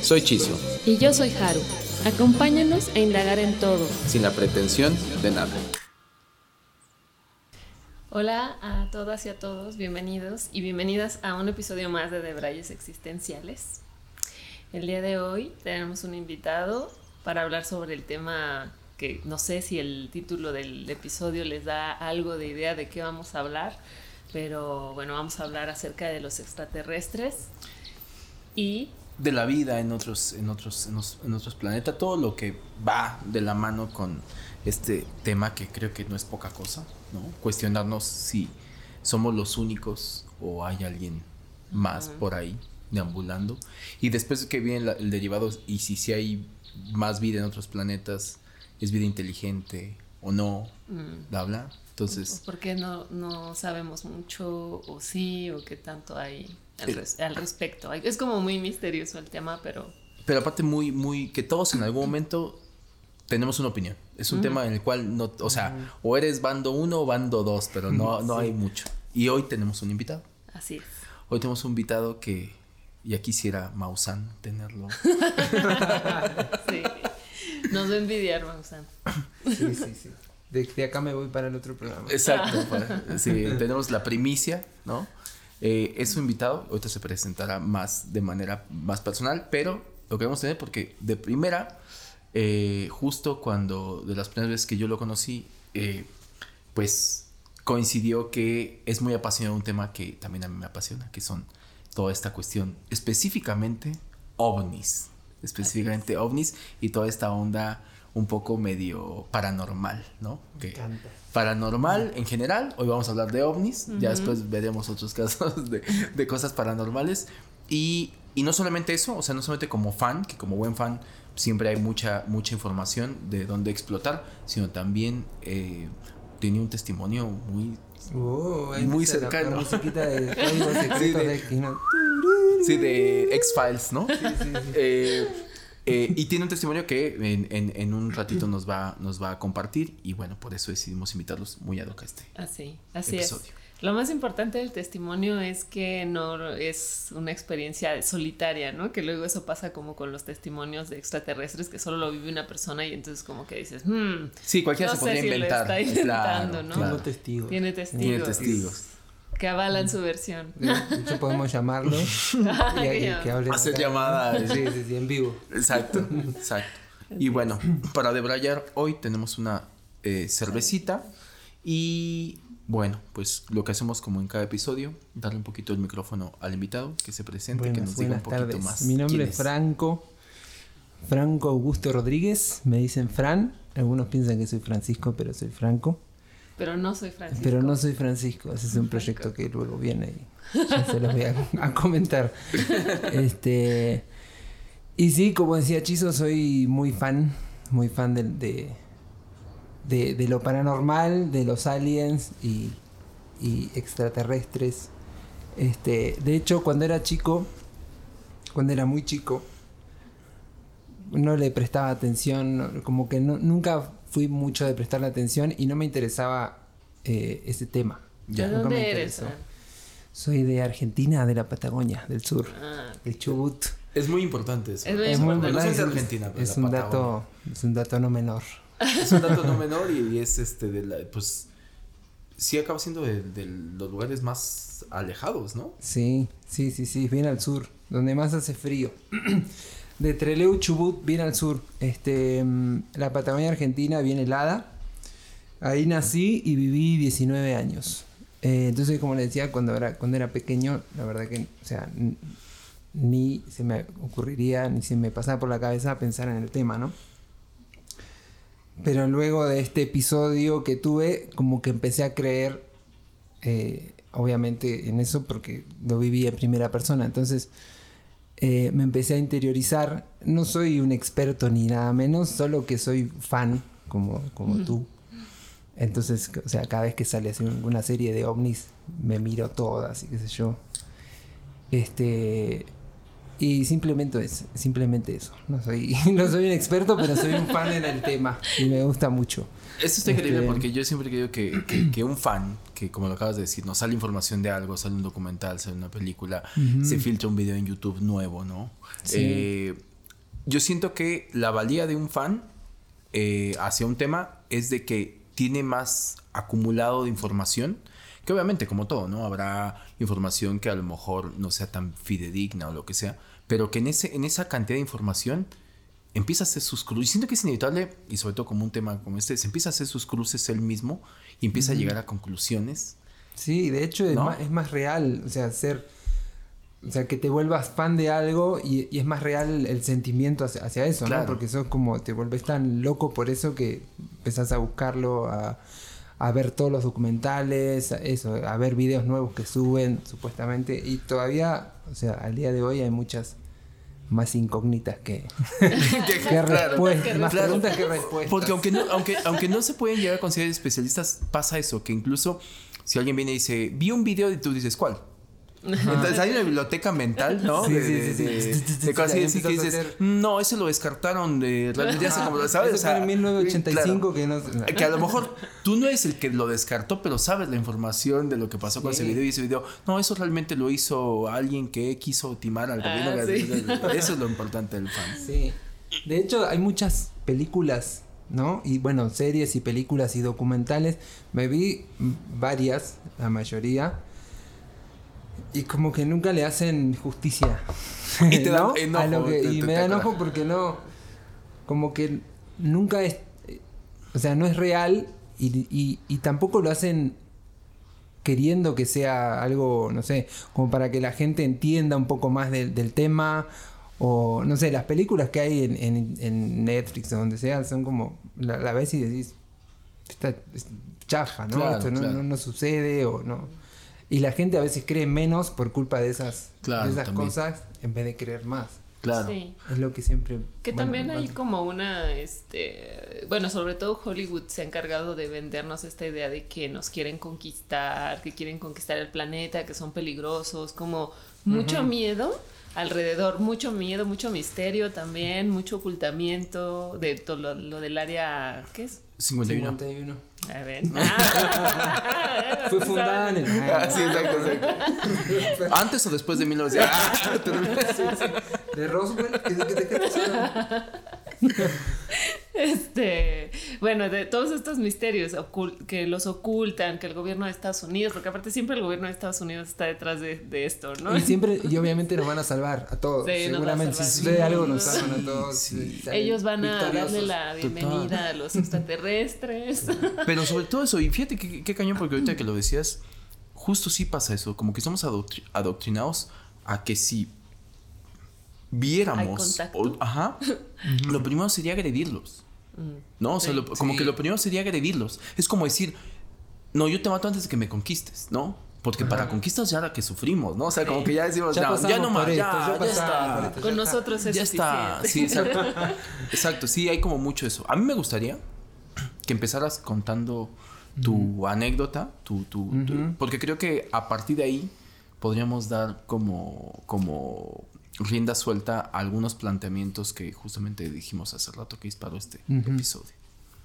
Soy Chiso. Y yo soy Haru. Acompáñanos a indagar en todo. Sin la pretensión de nada. Hola a todas y a todos, bienvenidos y bienvenidas a un episodio más de Debrayes Existenciales. El día de hoy tenemos un invitado para hablar sobre el tema que no sé si el título del episodio les da algo de idea de qué vamos a hablar, pero bueno, vamos a hablar acerca de los extraterrestres y de la vida en otros en otros en, otros planetas, todo lo que va de la mano con este tema que creo que no es poca cosa, ¿no? Cuestionarnos si somos los únicos o hay alguien más por ahí deambulando. Y después que viene el derivado, y si, si hay más vida en otros planetas, es vida inteligente o no, mm. bla, bla. Entonces... ¿Por qué no, no sabemos mucho o sí o qué tanto hay al, al respecto? Es como muy misterioso el tema, pero... Pero aparte muy, muy, que todos en algún momento tenemos una opinión. Es un tema en el cual no, o sea, o eres bando uno o bando dos, pero no, no hay mucho. Y hoy tenemos un invitado. Así es. Hoy tenemos un invitado que ya quisiera Mausan tenerlo. sí. Nos va a envidiar Mausan. Sí, sí, sí. De, acá me voy para el otro programa. Exacto. sí, tenemos la primicia, ¿no? Eh, es un invitado, ahorita se presentará más de manera más personal, pero lo queremos tener porque de primera eh, justo cuando de las primeras veces que yo lo conocí, eh, pues coincidió que es muy apasionado un tema que también a mí me apasiona, que son toda esta cuestión, específicamente ovnis, específicamente ovnis y toda esta onda un poco medio paranormal, ¿no? Que paranormal en general, hoy vamos a hablar de ovnis, ya después veremos otros casos de, de cosas paranormales. Y, y, no solamente eso, o sea, no solamente como fan, que como buen fan siempre hay mucha, mucha información de dónde explotar, sino también eh, tenía un testimonio muy, oh, muy cercano. de, sí, de, X-Files, ¿no? Eh, eh, y tiene un testimonio que en, en, un ratito nos va, nos va a compartir y bueno, por eso decidimos invitarlos muy a a este así, así episodio. Lo más importante del testimonio es que no es una experiencia solitaria, ¿no? Que luego eso pasa como con los testimonios de extraterrestres que solo lo vive una persona y entonces como que dices, hmm, sí, cualquiera se podría inventar. está inventando, ¿no? Tiene testigos. Tiene testigos. Tiene testigos. Que avalan su versión. De hecho, podemos llamarlo y, que hable. Hacer llamada. Sí, sí, sí, en vivo. Exacto, exacto. Y bueno, para debrayar, hoy tenemos una eh, cervecita y bueno, pues lo que hacemos como en cada episodio, darle un poquito el micrófono al invitado, que se presente, que nos diga un poquito más. Mi nombre es Franco, Franco Augusto Rodríguez, me dicen Fran, algunos piensan que soy Francisco, pero soy Franco. Pero no soy Francisco. Pero no soy Francisco, ese es un proyecto que luego viene y ya se los voy a, comentar. este y sí, como decía Chizo, soy muy fan, muy fan de de, lo paranormal, de los aliens y, extraterrestres. Este, de hecho, cuando era chico, cuando era muy chico, no le prestaba atención, como que nunca fui mucho de prestarle atención y no me interesaba eh, ese tema. ¿De dónde eres? Soy de Argentina, de la Patagonia, del sur, ah, el Chubut. Es muy importante eso. Es muy, importante. Es, Argentina, es un dato, es un dato no menor. Es un dato no menor y, es este de la, pues sí acaba siendo de, los lugares más alejados, ¿no? Sí, sí, sí, sí, bien al sur, donde más hace frío. de Treleu, Chubut, bien al sur. Este, mm, la Patagonia Argentina, bien helada. Ahí nací y viví 19 años. Eh, entonces, como le decía, cuando era, cuando era pequeño, la verdad que, o sea, ni se me ocurriría, ni se me pasaba por la cabeza pensar en el tema, ¿no? Pero luego de este episodio que tuve, como que empecé a creer, eh, obviamente, en eso porque lo viví en primera persona. Entonces, eh, me empecé a interiorizar. No soy un experto ni nada menos, solo que soy fan, como, como tú. Entonces, o sea, cada vez que sale una serie de ovnis, me miro todas y qué sé yo. Este. Y simplemente es, simplemente eso. No soy, no soy un experto, pero soy un fan en el tema. Y me gusta mucho. Eso está increíble Este- porque yo siempre creo que, que, que un fan, que como lo acabas de decir, nos sale información de algo, sale un documental, sale una película, se filtra un video en YouTube nuevo, ¿no? Sí. Eh, yo siento que la valía de un fan eh, hacia un tema es de que tiene más acumulado de información. Que obviamente, como todo, ¿no? Habrá información que a lo mejor no sea tan fidedigna o lo que sea. Pero que en, ese, en esa cantidad de información empieza a hacer sus cruces. Y siento que es inevitable, y sobre todo como un tema como este, se empieza a hacer sus cruces él mismo y empieza a llegar a conclusiones. Sí, de hecho es, más, es más real, o sea, ser, o sea, que te vuelvas fan de algo y, y es más real el sentimiento hacia, hacia eso, Claro. ¿no? Porque sos como, te vuelves tan loco por eso que empezás a buscarlo, a, a ver todos los documentales, a eso, a ver videos nuevos que suben, supuestamente, y todavía, o sea, al día de hoy hay muchas más incógnitas que, que Claro, respuestas, más claro. preguntas que respuestas. Porque aunque no, aunque, aunque no se pueden llegar a considerar especialistas, pasa eso, que incluso si alguien viene y dice, vi un video y tú dices, ¿cuál? Entonces hay una biblioteca mental, ¿no? Sí, de, sí, sí, de- sí. de cosas que dices, hacer- no, ese lo descartaron de realmente ya sé cómo lo sabes. Eso o sea, en 1985 claro. que no... Que a lo mejor tú no eres el que lo descartó, pero sabes la información de lo que pasó con ese video y ese video. No, eso realmente lo hizo alguien que quiso timar al Ah, gobierno. sí. Eso es lo importante del fan. Sí. De hecho, hay muchas películas, ¿no? Y bueno, series y películas y documentales. Me vi varias, la mayoría. Y como que nunca le hacen justicia. Y te da ¿no? enojo, A lo que- te- y te- me da coraje. enojo porque no. Como que nunca es. O sea, no es real y, y- y tampoco lo hacen queriendo que sea algo, no sé, como para que la gente entienda un poco más del, del tema. O, no sé, las películas que hay en, en- en Netflix o donde sea son como. La, la ves y decís. Esta es chafa, ¿no? Claro, Esto no, claro. no- no sucede o no. Y la gente a veces cree menos por culpa de esas, Claro, de esas también. cosas en vez de creer más. Claro. Sí. Es lo que siempre. Que bueno, también hay bueno. como una, este, bueno, sobre todo Hollywood se ha encargado de vendernos esta idea de que nos quieren conquistar, que quieren conquistar el planeta, que son peligrosos, como mucho miedo alrededor, mucho miedo, mucho misterio también, mucho ocultamiento de todo lo, lo del área, ¿qué es? 51. 51. A ver. Ah, Fue fundada en el. Ah, sí, exacto, exacto. Antes o después de 1900. De Roswell. ¿Qué, qué, qué, qué pasó? Este, bueno, de todos estos misterios que los ocultan, que el gobierno de Estados Unidos, porque aparte siempre el gobierno de Estados Unidos está detrás de, de esto, ¿no? Y siempre, y obviamente nos van a salvar a todos. Sí, nos va a Seguramente, si sucede algo, nos salvan a todos. Sí. Ellos van a darle la bienvenida a los extraterrestres. Pero sobre todo eso, y fíjate qué, qué cañón, porque ahorita que lo decías, justo sí pasa eso, como que somos adoctri- adoctrinados a que si viéramos, o- ajá, lo primero sería agredirlos. ¿No? O sea, Sí. lo- como Sí. que lo primero sería agredirlos. Es como decir, no, yo te mato antes de que me conquistes, ¿no? Porque para conquistas ya la que sufrimos, ¿no? O sea, como que ya decimos, Ya ya, ya no más, ya, ya ya está. esto. Con ya nosotros es ya está. Sí, exacto. exacto, sí, hay como mucho eso. A mí me gustaría que empezaras contando tu anécdota, tu, tu, tu- Ujú. porque creo que a partir de ahí podríamos dar como, como rienda suelta a algunos planteamientos que justamente dijimos hace rato que disparó este episodio.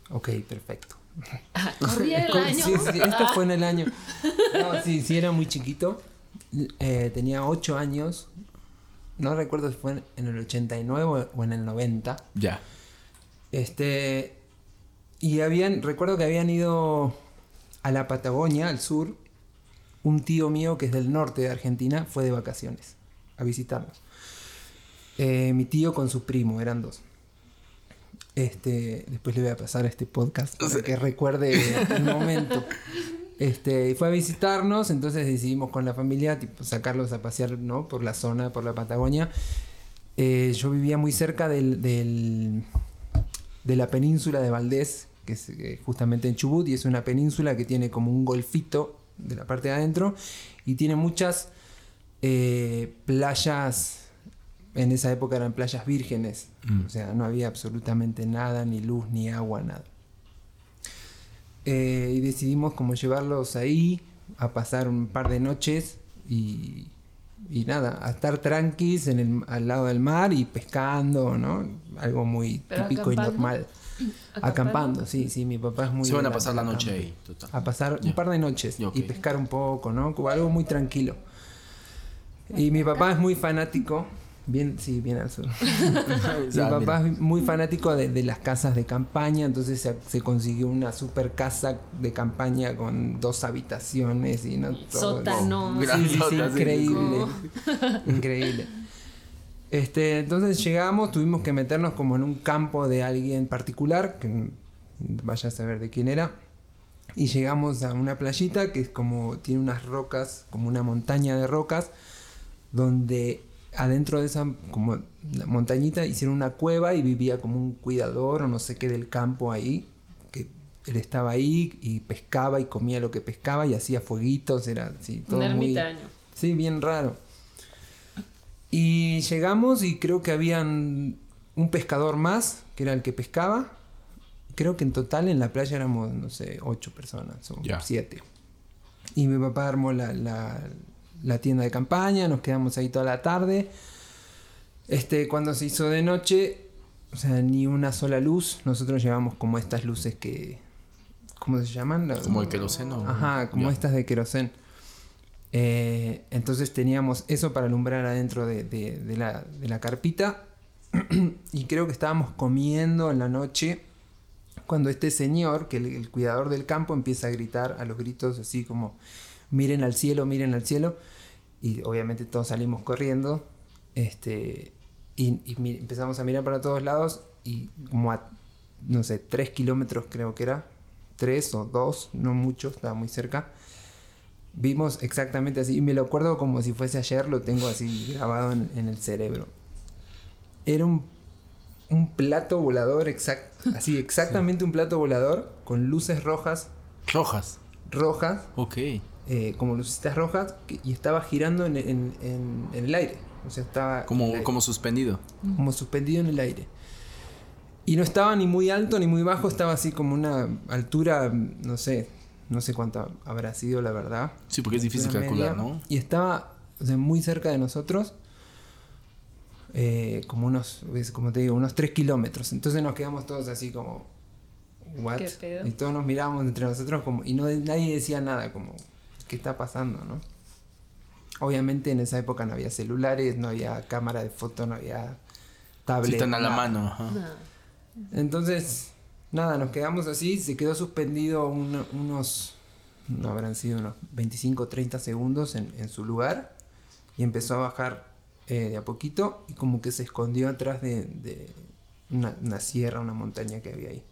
Ok, perfecto. Corría el año. sí, sí, esto fue en el año. No, sí, sí, era muy chiquito. Eh, tenía 8 años. No recuerdo si fue en el 89 o en el 90. Ya. Este. Y habían. Recuerdo que habían ido a la Patagonia, al sur. Un tío mío que es del norte de Argentina fue de vacaciones a visitarnos. Eh, mi tío con su primo, eran dos. Este, después le voy a pasar este podcast para que recuerde el momento. Este, y fue a visitarnos, entonces decidimos con la familia tipo, sacarlos a pasear ¿no? por la zona, por la Patagonia. Eh, yo vivía muy cerca del, del- de la península de Valdés, que es eh, justamente en Chubut, y es una península que tiene como un golfito de la parte de adentro y tiene muchas eh, playas en esa época eran playas vírgenes, Mm. o sea, no había absolutamente nada, ni luz, ni agua, nada. Eh, y decidimos como llevarlos ahí a pasar un par de noches y, y nada, a estar tranquis en el, al lado del mar y pescando, ¿no? Algo muy ¿Pero típico y normal. Acampando, sí, sí, mi papá es muy... Se van a pasar la noche ahí, total. A pasar un par de noches y pescar un poco, ¿no? Algo muy tranquilo. Y mi papá es muy fanático, bien, sí, bien al sur. Mi Ah, papá mira. es muy fanático de, de las casas de campaña, entonces se, se consiguió una super casa de campaña con dos habitaciones y no todo. Sótano. Sí, sí, sí, increíble. increíble. Este, entonces llegamos, tuvimos que meternos como en un campo de alguien particular, que vaya a saber de quién era. Y llegamos a una playita que es como, tiene unas rocas, como una montaña de rocas, donde adentro de esa como la montañita hicieron una cueva y vivía como un cuidador o no sé qué del campo ahí, que él estaba ahí y pescaba y comía lo que pescaba y hacía fueguitos, era así, todo Un muy... ermitaño. Sí, bien raro. Y llegamos y creo que habían un pescador más, que era el que pescaba. Creo que en total en la playa éramos, no sé, ocho personas o siete. Y mi papá armó la, la- la tienda de campaña, nos quedamos ahí toda la tarde. Este, cuando se hizo de noche, o sea, ni una sola luz. Nosotros llevamos como estas luces que... ¿Cómo se llaman? La- Como el queroseno. Ajá, como Ya. estas de querosén. Eh, entonces teníamos eso para alumbrar adentro de, de- de la, de la carpita. y creo que estábamos comiendo en la noche cuando este señor, que el, el cuidador del campo, empieza a gritar a los gritos así como, miren al cielo, miren al cielo. Y obviamente todos salimos corriendo. Este, y, y empezamos a mirar para todos lados y como a, no sé, tres kilómetros creo que era, tres o dos, no mucho, estaba muy cerca. Vimos exactamente así, y me lo acuerdo como si fuese ayer, lo tengo así grabado en, en el cerebro. Era un, un plato volador, exact, así exactamente un plato volador, con luces rojas, Rojas. rojas, Ok. Eh, como lucecitas rojas, que- y estaba girando en, en- en- en el aire. O sea, estaba Como, como suspendido. como suspendido en el aire. Y no estaba ni muy alto ni muy bajo, estaba así como una altura, no sé, no sé cuánto habrá sido la verdad. Sí, porque es difícil calcular, media. ¿no? Y estaba o sea, muy cerca de nosotros, eh, como unos, como te digo, unos 3 kilómetros. Entonces nos quedamos todos así como, ¿what? ¿Qué pedo? Y todos nos mirábamos entre nosotros como, y no, nadie decía nada, como, ¿qué está pasando, no? Obviamente en esa época no había celulares, no había cámara de foto, no había tablet. Sí, están a la mano. ajá. No. Entonces, nada, nos quedamos así, se quedó suspendido un- unos, no habrán sido unos 25 30 segundos en, en su lugar y empezó a bajar eh, de a poquito y como que se escondió atrás de, de una, una sierra, una montaña que había ahí.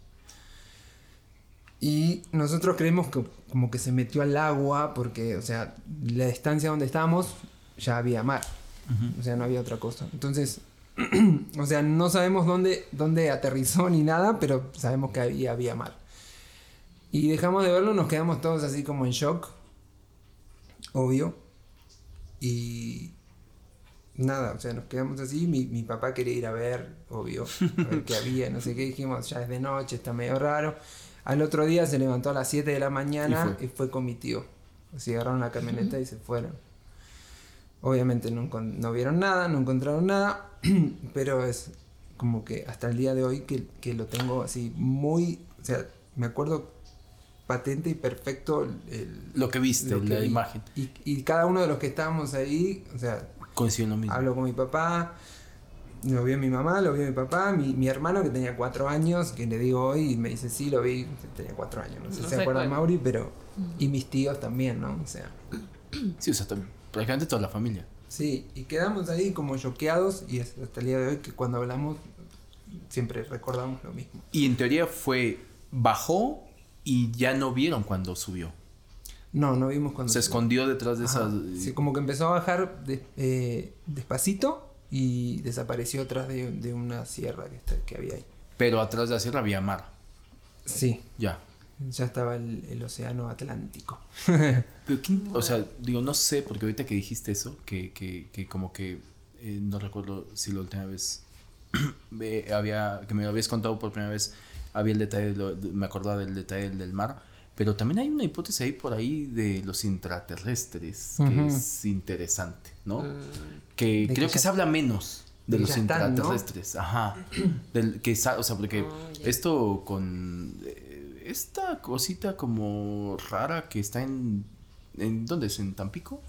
Y nosotros creemos que como que se metió al agua porque, o sea, la distancia donde estábamos ya había mar. O sea, no había otra cosa. Entonces, o sea, no sabemos dónde, dónde aterrizó ni nada, pero sabemos que ahí había mar. Y dejamos de verlo, nos quedamos todos así como en shock. Obvio. Y nada, o sea, nos quedamos así. Mi, mi papá quería ir a ver, obvio, a ver qué había, no sé qué. Dijimos, ya es de noche, está medio raro. Al otro día se levantó a las 7 de la mañana Y y fue. fue, con mi tío. Así agarraron la camioneta y se fueron. Obviamente no, vieron nada, no encontraron nada, pero es como que hasta el día de hoy que, que lo tengo así muy, o sea, me acuerdo patente y perfecto el, Lo que viste, lo que la vi. imagen. Y, y cada uno de los que estábamos ahí, o sea, Coincido en lo mismo. hablo con mi papá, lo vio mi mamá, lo vio mi papá, mi, mi hermano que tenía cuatro años, que le digo hoy y me dice, sí, lo vi, tenía cuatro años, no sé No si se acuerda cuál. Mauri, pero... Y mis tíos también, ¿no? O sea... Sí, o sea, prácticamente toda la familia. Sí, y quedamos ahí como choqueados y es hasta el día de hoy que cuando hablamos siempre recordamos lo mismo. Y en teoría fue, bajó y ya no vieron cuando subió. No, no vimos cuando... Se escondió detrás de Ajá, esas... Sí, como que empezó a bajar de- eh, despacito y desapareció atrás de, de una sierra que, está- que había ahí. Pero atrás de la sierra había mar. Sí, Ya. ya estaba el, el océano Atlántico. Pero quién- o sea, digo, no sé, porque ahorita que dijiste eso, que, que, que como que eh, no recuerdo si la última vez eh, había, que me habías contado por primera vez, había el detalle, de lo- de- me acordaba del detalle del mar, pero también hay una hipótesis ahí por ahí de los intraterrestres, que es interesante, ¿no? Mm. Que creo que se habla menos de los ya están, ¿no? intraterrestres, ajá. Del, que, o sea, porque Oh, ya. esto con eh, esta cosita como rara que está en, en ¿dónde es? ¿En Tampico?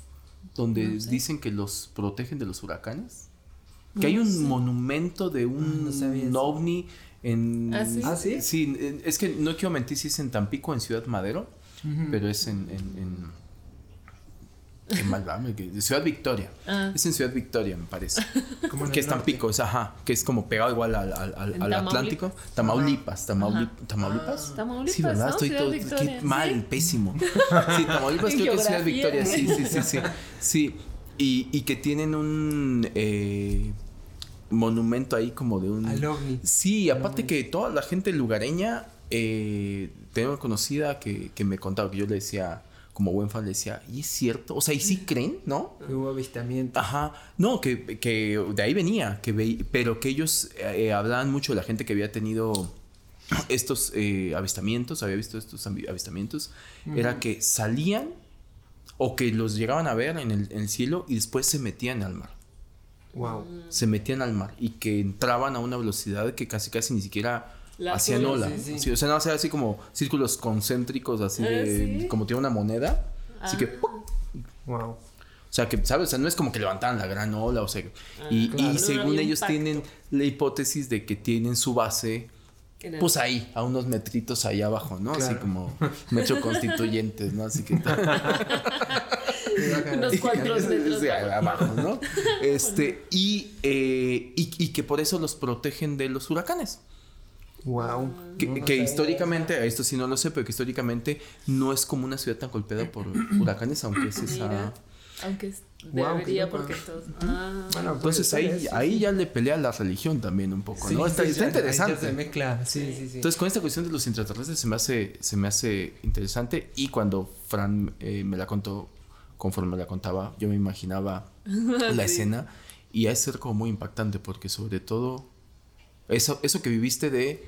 Donde No sé. dicen que los protegen de los huracanes. Que hay un monumento de un eso. ovni en... ¿Ah, sí? ¿Ah, sí? Sí, en- es que no quiero mentir si es en Tampico o en Ciudad Madero, pero es en... en, en Qué mal va, me- que- Ciudad Victoria. Ah. Es en Ciudad Victoria, me parece. Como en que es norte. Tampico, es ajá, que es como pegado igual al, al, al- En al Atlántico. Tamaulipas, Tamauli- Ajá. Tamaulipas. Tamaulipas, Sí, ¿verdad? ¿no? Estoy Ciudad todo qué mal, sí. pésimo. Sí, Tamaulipas En creo que es Ciudad. Victoria, sí, sí, sí, sí. Sí, y, y que tienen un eh, monumento ahí como de un... Al ovni. Sí, aparte que toda la gente lugareña, eh, tengo una conocida que, que me contaba, que yo le decía, como buen fan, le decía, ¿y es cierto? O sea, ¿y sí creen, no? Que hubo avistamiento. Ajá, no, que, que de ahí venía, que ve- pero que ellos eh, hablaban mucho de la gente que había tenido estos eh, avistamientos, había visto estos avi- avistamientos, era que salían o que los llegaban a ver en el, en el cielo y después se metían al mar, Wow. se metían al mar y que entraban a una velocidad que casi casi ni siquiera La hacían ola, sí, sí. O sea, no, o sea, así como círculos concéntricos, así Ah, de, ¿sí? como tiene una moneda, así que... Ah. ¡pum! Wow. O sea, que, ¿sabes? O sea, no es como que levantaran la gran ola, o sea, y, claro. y No según ellos impacto. tienen la hipótesis de que tienen su base, pues ahí, a unos metritos ahí abajo, ¿no? Así como metro constituyentes, ¿no? Así que... Unos cuatro metros abajo, ¿no? Este, y, eh, y, y que por eso los protegen de los huracanes. Wow. Que, que históricamente, esto sí no lo sé, pero que históricamente no es como una ciudad tan golpeada por huracanes, aunque es esa... Mira, aunque es- debería loco. porque todos... Ah, Bueno, puede Entonces ahí, ahí sí. ya le pelea la religión también un poco, Sí, ¿no? Está, sí, está interesante. se mezcla. Sí, sí, sí. Entonces, con esta cuestión de los intraterrestres se me hace, se me hace interesante. Y cuando Fran eh, me la contó, conforme me la contaba, yo me imaginaba la escena. Y es ser como muy impactante, porque sobre todo, eso, eso que viviste de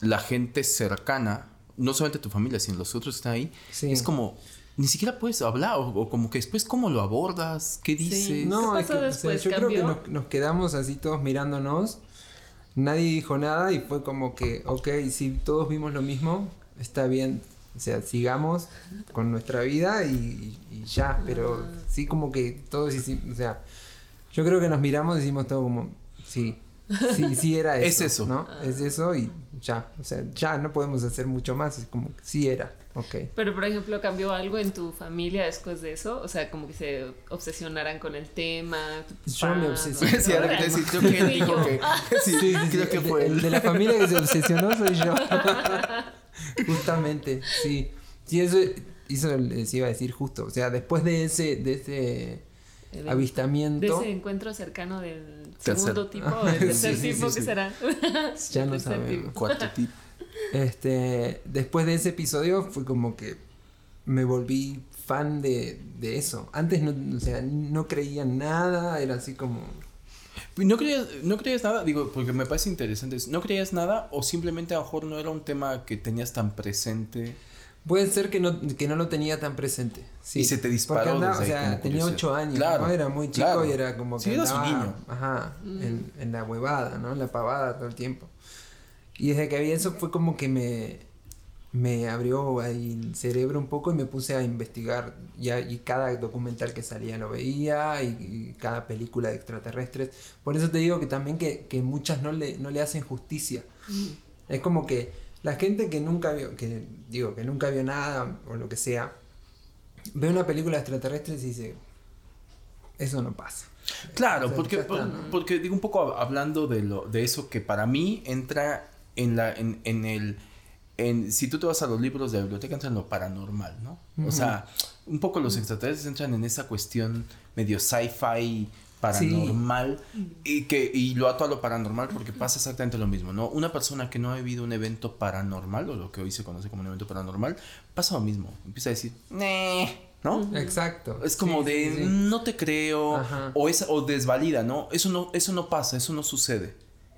la gente cercana, no solamente tu familia, sino los otros que están ahí, Sí. es como, ni siquiera puedes hablar, o, o como que después, ¿cómo lo abordas? ¿Qué dices? No, ¿Qué es que, pasó o sea, después? yo creo que nos, nos quedamos así todos mirándonos. Nadie dijo nada y fue como que, ok, si todos vimos lo mismo, está bien. O sea, sigamos con nuestra vida y, y ya. Pero Ah. sí como que todos hicimos, o sea, yo creo que nos miramos y decimos todo como, sí, sí, sí era eso. Es eso. ¿no? Es eso y ya. O sea, ya no podemos hacer mucho más. Es como, sí era, ok. Pero, por ejemplo, ¿cambió algo en tu familia después de eso? O sea, como que se obsesionaran con el tema. tu Yo me obsesioné. ¿no? Sí, ahora que te creo que yo. que... Sí, Sí, sí, creo sí, que fue el de la familia que se obsesionó soy yo. Justamente, sí. Sí, eso hizo, les iba a decir justo. O sea, después de ese, de ese El- De avistamiento, ese encuentro cercano del Tercer. segundo tipo, o el tercer Sí, sí, tipo, sí, ¿qué sí. será? ya no sabemos. tipo. Cuarto tip. Este, después de ese episodio fue como que me volví fan de, de eso. Antes no, o sea, no creía en nada, era así como ¿No creías, ¿No creías nada? Digo, porque me parece interesante. ¿No creías nada o simplemente a lo mejor no era un tema que tenías tan presente? Puede ser que no, que no lo tenía tan presente. Sí. Y se te disparó Porque andaba, desde o sea, tenía ocho años, Claro, ¿no? Era muy chico claro. y era como que Sí, eras un andaba, niño. Ajá, en, en la huevada, ¿no? En la pavada todo el tiempo. Y desde que había eso fue como que me, me abrió ahí el cerebro un poco y me puse a investigar. Ya, y cada documental que salía lo veía y, y cada película de extraterrestres. Por eso te digo que también que, que muchas no le, no le hacen justicia. Es como que la gente que nunca vio, que digo, que nunca vio nada o lo que sea, ve una película de extraterrestres y dice, eso no pasa. Claro, O sea, porque, porque digo un poco hablando de lo de eso que para mí entra en la en, en el en si tú te vas a los libros de la biblioteca entra en lo paranormal, ¿no? O sea, un poco los extraterrestres entran en esa cuestión medio sci-fi paranormal y que y lo ato a lo paranormal porque pasa exactamente lo mismo, ¿no? Una persona que no ha vivido un evento paranormal o lo que hoy se conoce como un evento paranormal pasa lo mismo, empieza a decir, "Nee, ¿no? Exacto. Es como Sí, de sí, sí. no te creo Ajá. o es o desvalida, ¿no? Eso no eso no pasa, eso no sucede.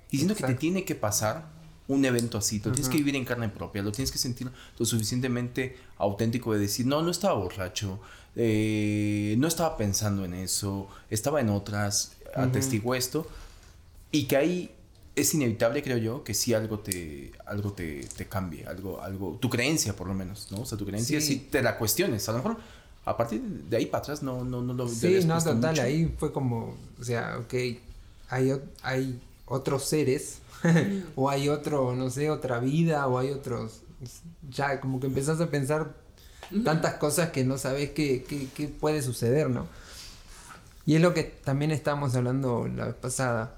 Y siento que te tiene que pasar un evento así, lo tienes que vivir en carne propia, lo tienes que sentir lo suficientemente auténtico de decir, no, no estaba borracho, eh, no estaba pensando en eso, estaba en otras, atestiguó esto, y que ahí es inevitable, creo yo, que sí algo te, algo te, te cambie, algo, algo, tu creencia por lo menos, ¿no? O sea, tu creencia Sí. sí, te la cuestiones, a lo mejor a partir de ahí para atrás no, no, no lo Sí, no, total, mucho. ahí fue como, o sea, ok, hay, hay otros seres, o hay otro, no sé, otra vida, o hay otros, ya como que empezás a pensar tantas cosas que no sabes qué, qué, qué puede suceder, ¿no? Y es lo que también estábamos hablando la vez pasada.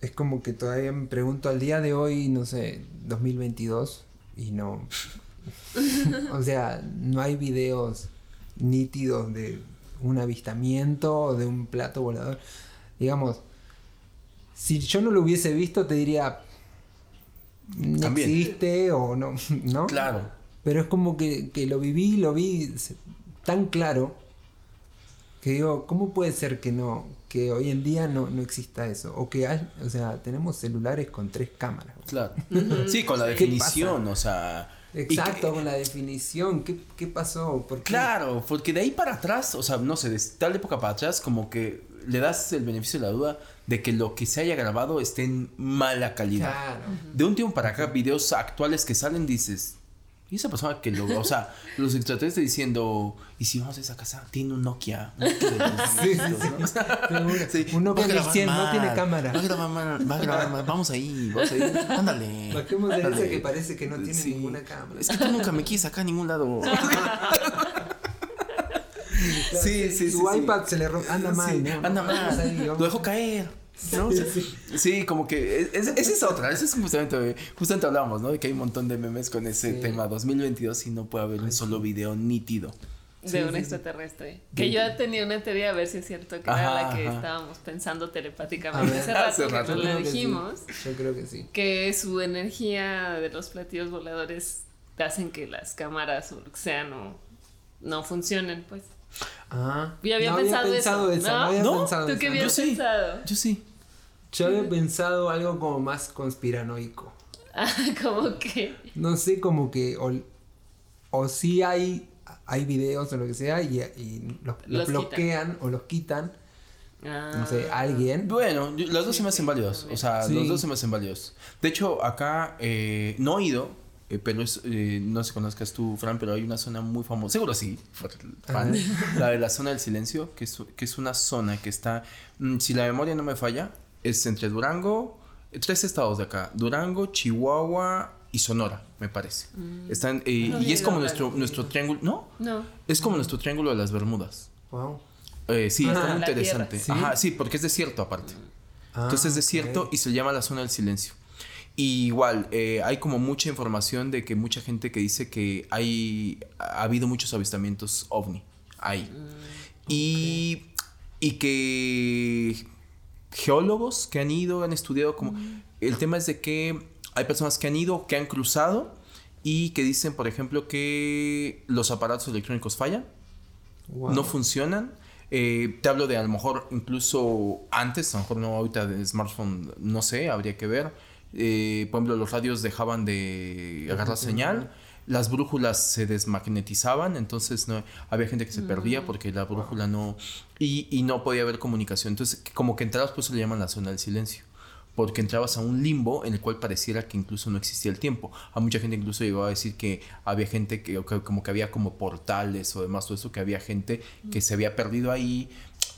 Es como que todavía me pregunto al día de hoy, no sé, 2022, y no... o sea, no hay videos nítidos de un avistamiento o de un plato volador. Digamos, si yo no lo hubiese visto, te diría, no También. existe o no, ¿no? Claro. Pero es como que, que lo viví, lo vi tan claro que digo, ¿cómo puede ser que no, que hoy en día no, no exista eso? O que hay, o sea, tenemos celulares con tres cámaras. Claro. Sí, con la ¿Qué definición, o sea. que- Exacto, con la definición, ¿qué, qué pasó? ¿Por qué? Claro, porque de ahí para atrás, o sea, no sé, de tal época para atrás, como que le das el beneficio de la duda de que lo que se haya grabado esté en mala calidad. Claro. De un tiempo para acá, videos actuales que salen, dices. Y esa persona que lo. O sea, los extraterrestres diciendo. ¿Y si vamos a esa casa? Tiene un Nokia. Un Nokia de los sí. ¿no? Sí, un a Nokia grabar 1100, no tiene cámara. Va a grabar mal, va a grabar mal. Vamos ahí, vamos ahí. Ándale. Bajemos de esa que parece que no tiene Sí. ninguna cámara. Es que tú nunca me quieres sacar a ningún lado. sí, sí, sí. Su sí. iPad se le anda mal, Sí, ¿no? anda ahí, mal. vamos. Lo dejó caer. ¿no? Sí, como que es- es- esa es otra, esa es justamente, justamente hablábamos, ¿no? De que hay un montón de memes con ese Sí. tema 2022 y no puede haber un solo video nítido. de Sí, un sí, sí. extraterrestre. Que yo tenía una teoría, a ver si es cierto, que era Ajá, la que ajá. estábamos pensando telepáticamente hace rato, hace que rato. que sí. dijimos, Yo creo que sí. que su energía de los platillos voladores hacen que las cámaras o lo que sea no, no funcionen, pues. Ah, Yo había no pensado, había pensado eso, eso, ¿no? no había ¿No? pensado ¿Tú qué habías Yo sí. pensado? Yo sí. Yo había pensado algo como más conspiranoico. Ah, como que... No sé, como que o, o sí hay, hay videos o lo que sea y, y los, los Los quitan. bloquean o los quitan, ah, no sé, alguien. Bueno, yo- los dos Sí, se me hacen válidos. O sea, Sí. los dos se me hacen válidos. De hecho, acá eh, no he ido, eh, pero es, eh, no sé si conozcas tú, Fran, pero hay una zona muy famosa. Seguro sí, fan. La de la zona del silencio, que es, que es una zona que está, mm, si la memoria no me falla, es entre Durango, eh, tres estados de acá: Durango, Chihuahua y Sonora, me parece. Están, eh, No y es como nuestro, nuestro triángulo. No, No. es como nuestro triángulo de las Bermudas. Wow. Eh, sí, Ah, está muy interesante. tierra. Ajá, sí, porque es desierto aparte. Ah, Entonces es desierto y se llama la zona del silencio. Y igual, eh, hay como mucha información de que mucha gente que dice que hay, ha habido muchos avistamientos ovni ahí. Y, y que geólogos que han ido, han estudiado como... El tema es de que hay personas que han ido, que han cruzado y que dicen, por ejemplo, que los aparatos electrónicos fallan Wow. no funcionan. Eh, te hablo de a lo mejor incluso antes, a lo mejor no ahorita de smartphone, no sé, habría que ver. Eh, por ejemplo, los radios dejaban de agarrar señal, las brújulas se desmagnetizaban, entonces no, había gente que se perdía porque la brújula no... Y, y no podía haber comunicación. Entonces, como que entrabas, por eso le llaman la zona del silencio. Porque entrabas a un limbo en el cual pareciera que incluso no existía el tiempo. A mucha gente incluso llegó a decir que había gente que, que como que había como portales o demás, todo eso, que había gente que se había perdido ahí.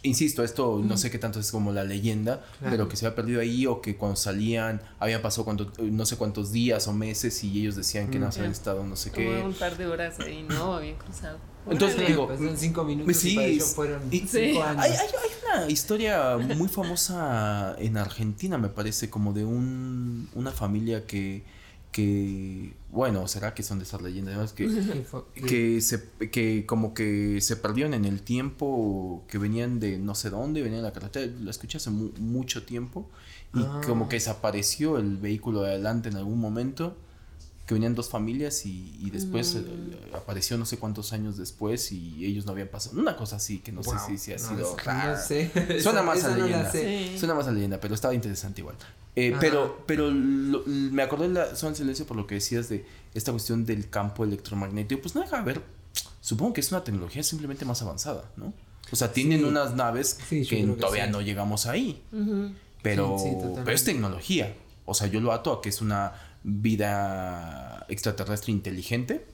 Insisto, esto no sé qué tanto es como la leyenda, Claro. pero que se había perdido ahí o que cuando salían habían pasado cuánto- no sé cuántos días o meses y ellos decían que no habían estado no sé qué. un par de horas ahí, ¿no? Bien cruzado. Entonces, Órale. digo, Pasaron cinco minutos Sí, y para fueron y- cinco Sí. años. Hay, hay- hay una historia muy famosa en Argentina, me parece, como de un, una familia que, que, bueno, será que son de esas leyendas, que, Que se, que como que se perdieron en el tiempo, que venían de no sé dónde, venían de la carretera, la escuché hace mu- mucho tiempo, y Ah. como que desapareció el vehículo de adelante en algún momento, que venían dos familias y, y después eh, apareció no sé cuántos años después y ellos no habían pasado. Una cosa así que no Wow. sé si, si ha No, sido. rara. no sé. Suena Esa- más a no leyenda. Suena más a leyenda, pero estaba interesante igual. Eh, pero pero lo- me acordé en la zona del silencio por lo que decías de esta cuestión del campo electromagnético. Pues no deja de ver. Supongo que es una tecnología simplemente más avanzada, ¿no? O sea, tienen Sí. unas naves Sí, que todavía sí. no llegamos ahí. Pero es tecnología. O sea, yo lo ato a que es una vida extraterrestre inteligente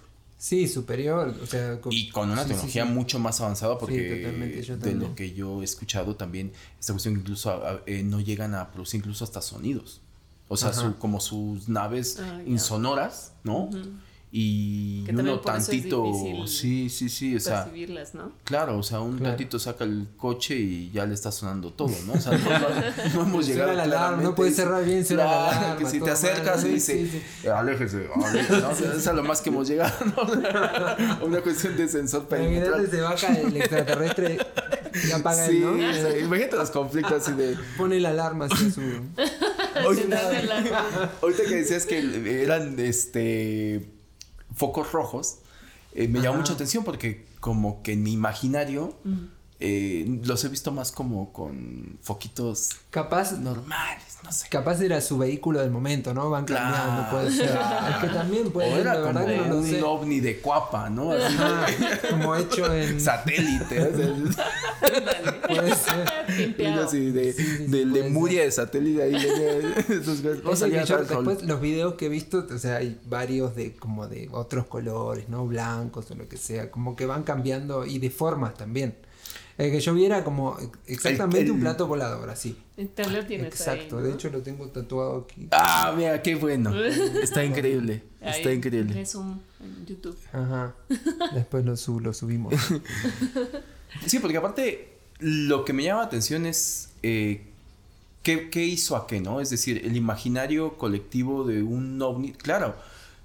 Sí, superior. O sea, con- y con una sí, tecnología sí. mucho más avanzada porque yo de lo que yo he escuchado también, esta cuestión que incluso a- a- eh, no llegan a producir incluso hasta sonidos. O sea, su- como sus naves Ah, insonoras, ¿no? Y Que uno es tantito, sí, sí, sí, o sea, ¿no? claro, o sea, un Claro. tantito saca el coche y ya le está sonando todo, ¿no? O sea, no, no- no hemos llegado la alarma, no puedes cerrar bien, suena la claro, alarma, que si te acercas mal, y sí, dice, sí. "Eh, aléjese, aléjese", ¿no? O sea, es a lo más que hemos llegado, ¿no? Una cuestión de sensor perimetral. se baja el extraterrestre y apaga Sí, el, ¿no? sea, imagínate los conflictos así de... Pone la alarma así en su... Ahorita, ahorita que decías que eran este focos rojos, eh, me llamó Ajá. mucha atención porque como que en mi imaginario eh, los he visto más como con foquitos Capaz, normales, no sé. capaz era su vehículo del momento, ¿no? Van Claro, cambiando, puede ser. claro. Es que también puede o ser, era la como verdad que no lo un sé. ovni de cuapa, ¿no? Así, como hecho en... satélite. Puede ser. Pimpeado. así de, Sí, sí, sí, de puede Lemuria de satélite ahí. Esos güeyes. Es Vamos a el que salir a yo- dar sol. después los videos que he visto, o sea, hay varios de como de otros colores, ¿no? Blancos o lo que sea, como que van cambiando y de formas también. El que yo viera como exactamente El- el- un plato volador, así. En tablet tienes Exacto, ahí, de hecho lo tengo tatuado aquí. Ah, mira, qué bueno. Está increíble. Está increíble. Es un YouTube. Ajá. Después lo, sub- lo subimos. Sí, porque aparte lo que me llama la atención es eh, ¿qué, qué hizo a qué, ¿no? Es decir, el imaginario colectivo de un ovni. Claro,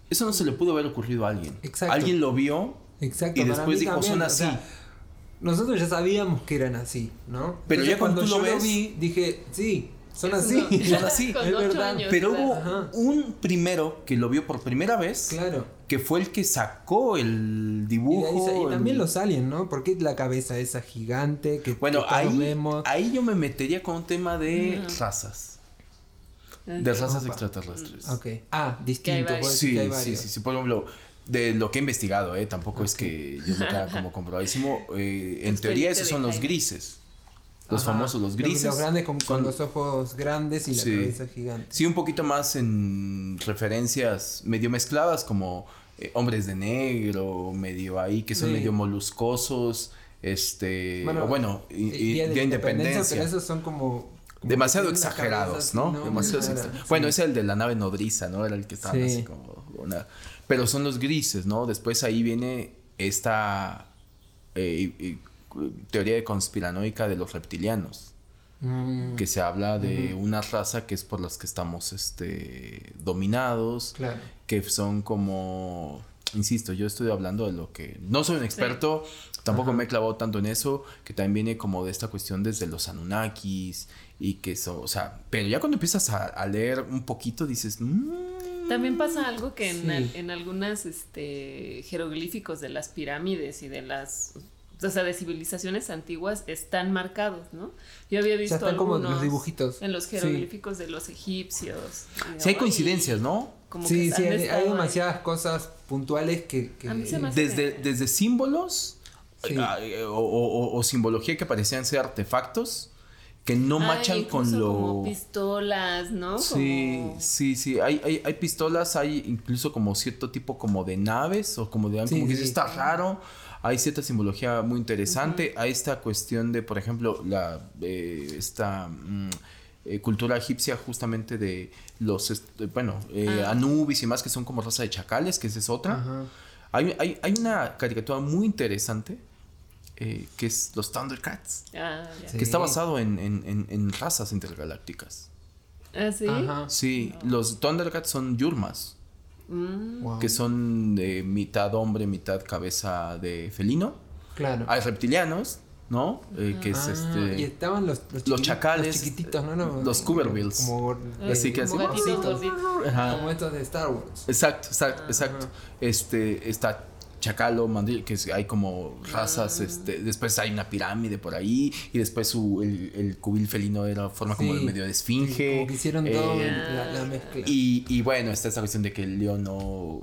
eso no se le pudo haber ocurrido a alguien. Exacto. Alguien lo vio Exacto. y para después dijo, también, son o así. sea, nosotros ya sabíamos que eran así, ¿no? Pero ya cuando tú lo yo ves- lo vi, dije, sí, son así. no- Son así. Es verdad. años, Pero claro. hubo Ajá. un primero que lo vio por primera vez, Claro. Que fue el que sacó el Y, dibujo. ahí sa- y el- también los aliens, ¿no? Porque la cabeza esa gigante que, Bueno, que ahí, vemos. ahí yo me metería con un tema de Ujú. razas. De razas Opa. extraterrestres. Ok. Ah, distinto. Sí, que hay sí, sí, sí, por ejemplo, de lo que he investigado, ¿eh? tampoco es que yo me queda como comprobadísimo. eh, en teoría esos son los grises. Los Ajá. famosos, los grises. Los, grandes con, con los ojos grandes y la Sí. cabeza gigante. Sí, un poquito más en referencias medio mezcladas, como eh, hombres de negro, medio ahí, que son Sí. medio moluscosos. Este. Bueno, o bueno y, y Día de Día Independencia. pero esos son como. como Demasiado exagerados, ¿no? así, Demasiado exagerados. sí. Bueno, es el de la nave nodriza, ¿no? Era el que estaba Sí. así como una... Pero son los grises, ¿no? Después ahí viene esta eh, teoría de conspiranoica de los reptilianos, Mm, que se habla de una raza que es por las que estamos este, dominados, Claro. que son como... Insisto, yo estoy hablando de lo que... No soy un experto, tampoco me he clavado tanto en eso, que también viene como de esta cuestión desde los Anunnakis y que eso, o sea, pero ya cuando empiezas a, a leer un poquito dices... "Mm". También pasa algo que en, Sí. al- en algunas este, jeroglíficos de las pirámides y de las o sea, de civilizaciones antiguas están marcados, ¿no? Yo había visto están como algunos los dibujitos. en los Sí. jeroglíficos de los egipcios. Sí hay ay, coincidencias, ¿no? como Sí, que sí, hay, hay estado ahí. demasiadas cosas puntuales que. que- A mí se me hace- Desde, desde símbolos Sí. ah, eh, o, o- o simbología que parecían ser artefactos que no Ay, machan con lo... como pistolas, ¿no? Sí, Como- sí, sí. Hay, hay, hay pistolas, hay incluso como cierto tipo como de naves o como de Sí, como que sí. está raro. Hay cierta simbología muy interesante. Hay esta cuestión de, por ejemplo, la eh, esta mm, eh, cultura egipcia justamente de los, est- eh, bueno, eh, Ah. Anubis y más que son como raza de chacales, que esa es otra. Ajá. Hay, hay, hay una caricatura muy interesante eh, que es los Thundercats, Ah. Sí. que está basado en, en, en, en razas intergalácticas. Ah, sí. Ajá. Sí, los Thundercats son Yurmas, Mm, Wow. que son de mitad hombre, mitad cabeza de felino. Claro. Hay reptilianos, ¿no? Eh, que es Ah, este... Y estaban los, los, los chacales, los chiquititos, ¿no? no los Coopervilles. Como, Eh, Así que como así- gatitos como estos de Star Wars. Exacto, exacto, Ajá. exacto. Este, está Chacalo, Mandril, que hay como razas, Ah. este, después hay una pirámide por ahí, y después su, el, el cubil felino era forma como de medio de esfinge. como que hicieron todo eh, la, la mezcla. y, y bueno, está esa cuestión de que el león no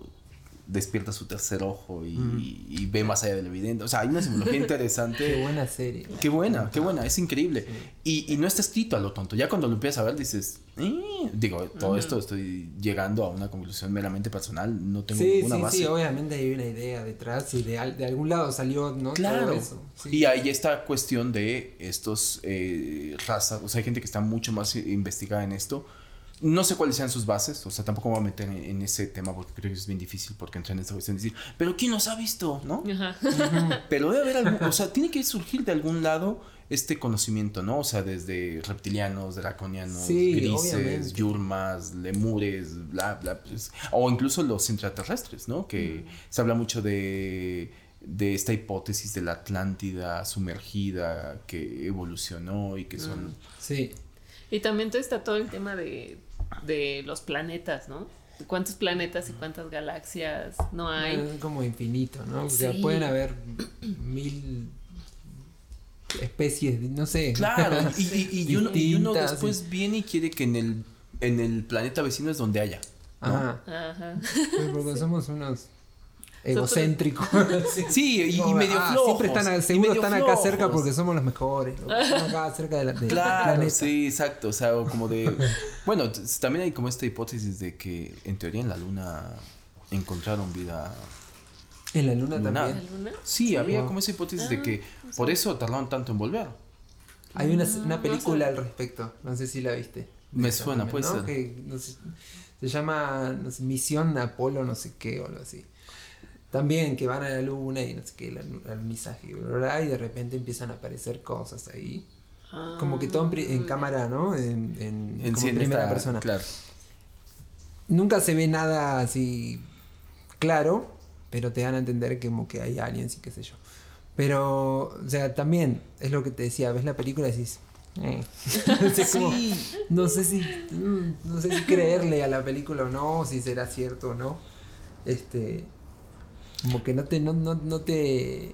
despierta su tercer ojo y, y ve más allá del evidente. O sea, hay una simbología interesante. Qué buena serie. Qué buena, qué buena, es increíble. Y, y no está escrito a lo tonto. Ya cuando lo empiezas a ver dices, "Eh", digo, todo esto estoy llegando a una conclusión meramente personal, no tengo Sí, ninguna sí, base. sí, obviamente hay una idea detrás y de, al- de algún lado salió, ¿no? Claro. Todo eso. sí. Y hay esta cuestión de estos eh, razas, o sea, hay gente que está mucho más investigada en esto. No sé cuáles sean sus bases, o sea, tampoco me voy a meter en, en ese tema porque creo que es bien difícil porque entra en esta cuestión de decir, pero ¿quién los ha visto? ¿No? Ajá. Pero debe haber algún, o sea, tiene que surgir de algún lado este conocimiento, ¿no? O sea, desde reptilianos, draconianos, Sí, grises, obviamente. yurmas, lemures, bla, bla, pues, o incluso los intraterrestres, ¿no? Que se habla mucho de, de esta hipótesis de la Atlántida sumergida que evolucionó y que son... Sí. Y también todo está todo el tema de, de los planetas, ¿no? ¿Cuántos planetas y cuántas galaxias no hay? Es como infinito, ¿no? O sea, Sí. pueden haber mil especies, no sé. Claro, y, y- y uno, y uno Distintas, después viene y quiere que en el, en el planeta vecino es donde haya. ¿no? Ajá. Ajá. Pues porque somos unos egocéntricos. Sí. Y, medio ah, flojos. Siempre están, seguro medio están acá cerca porque somos los mejores. Están acá cerca de la, del Claro, planeta. sí, exacto. O sea, como de. Bueno, también hay como esta hipótesis de que en teoría en la luna encontraron vida. En la luna Lunar. ¿La también. luna? Sí, había como esa hipótesis de Ah, que por eso tardaron tanto en volver. Hay una, No, una no película al respecto. No sé si la viste. Me suena, también, puede ¿no? ser. Que, no sé, se llama no sé, Misión Apolo, no sé qué, o algo así. También que van a la luna y no sé qué, el alunizaje, y bla, bla, bla, y de repente empiezan a aparecer cosas ahí. Como que todo en, Ah, cámara, ¿no? En, en, En como sí, en primera esta- persona. Claro. Nunca se ve nada así claro, pero te dan a entender que como que hay aliens y qué sé yo. Pero, o sea, también es lo que te decía, ves la película y decís, eh. Como, no sé si mm, no sé si creerle a la película o no, si será cierto o no. Este como que no te no, no, no te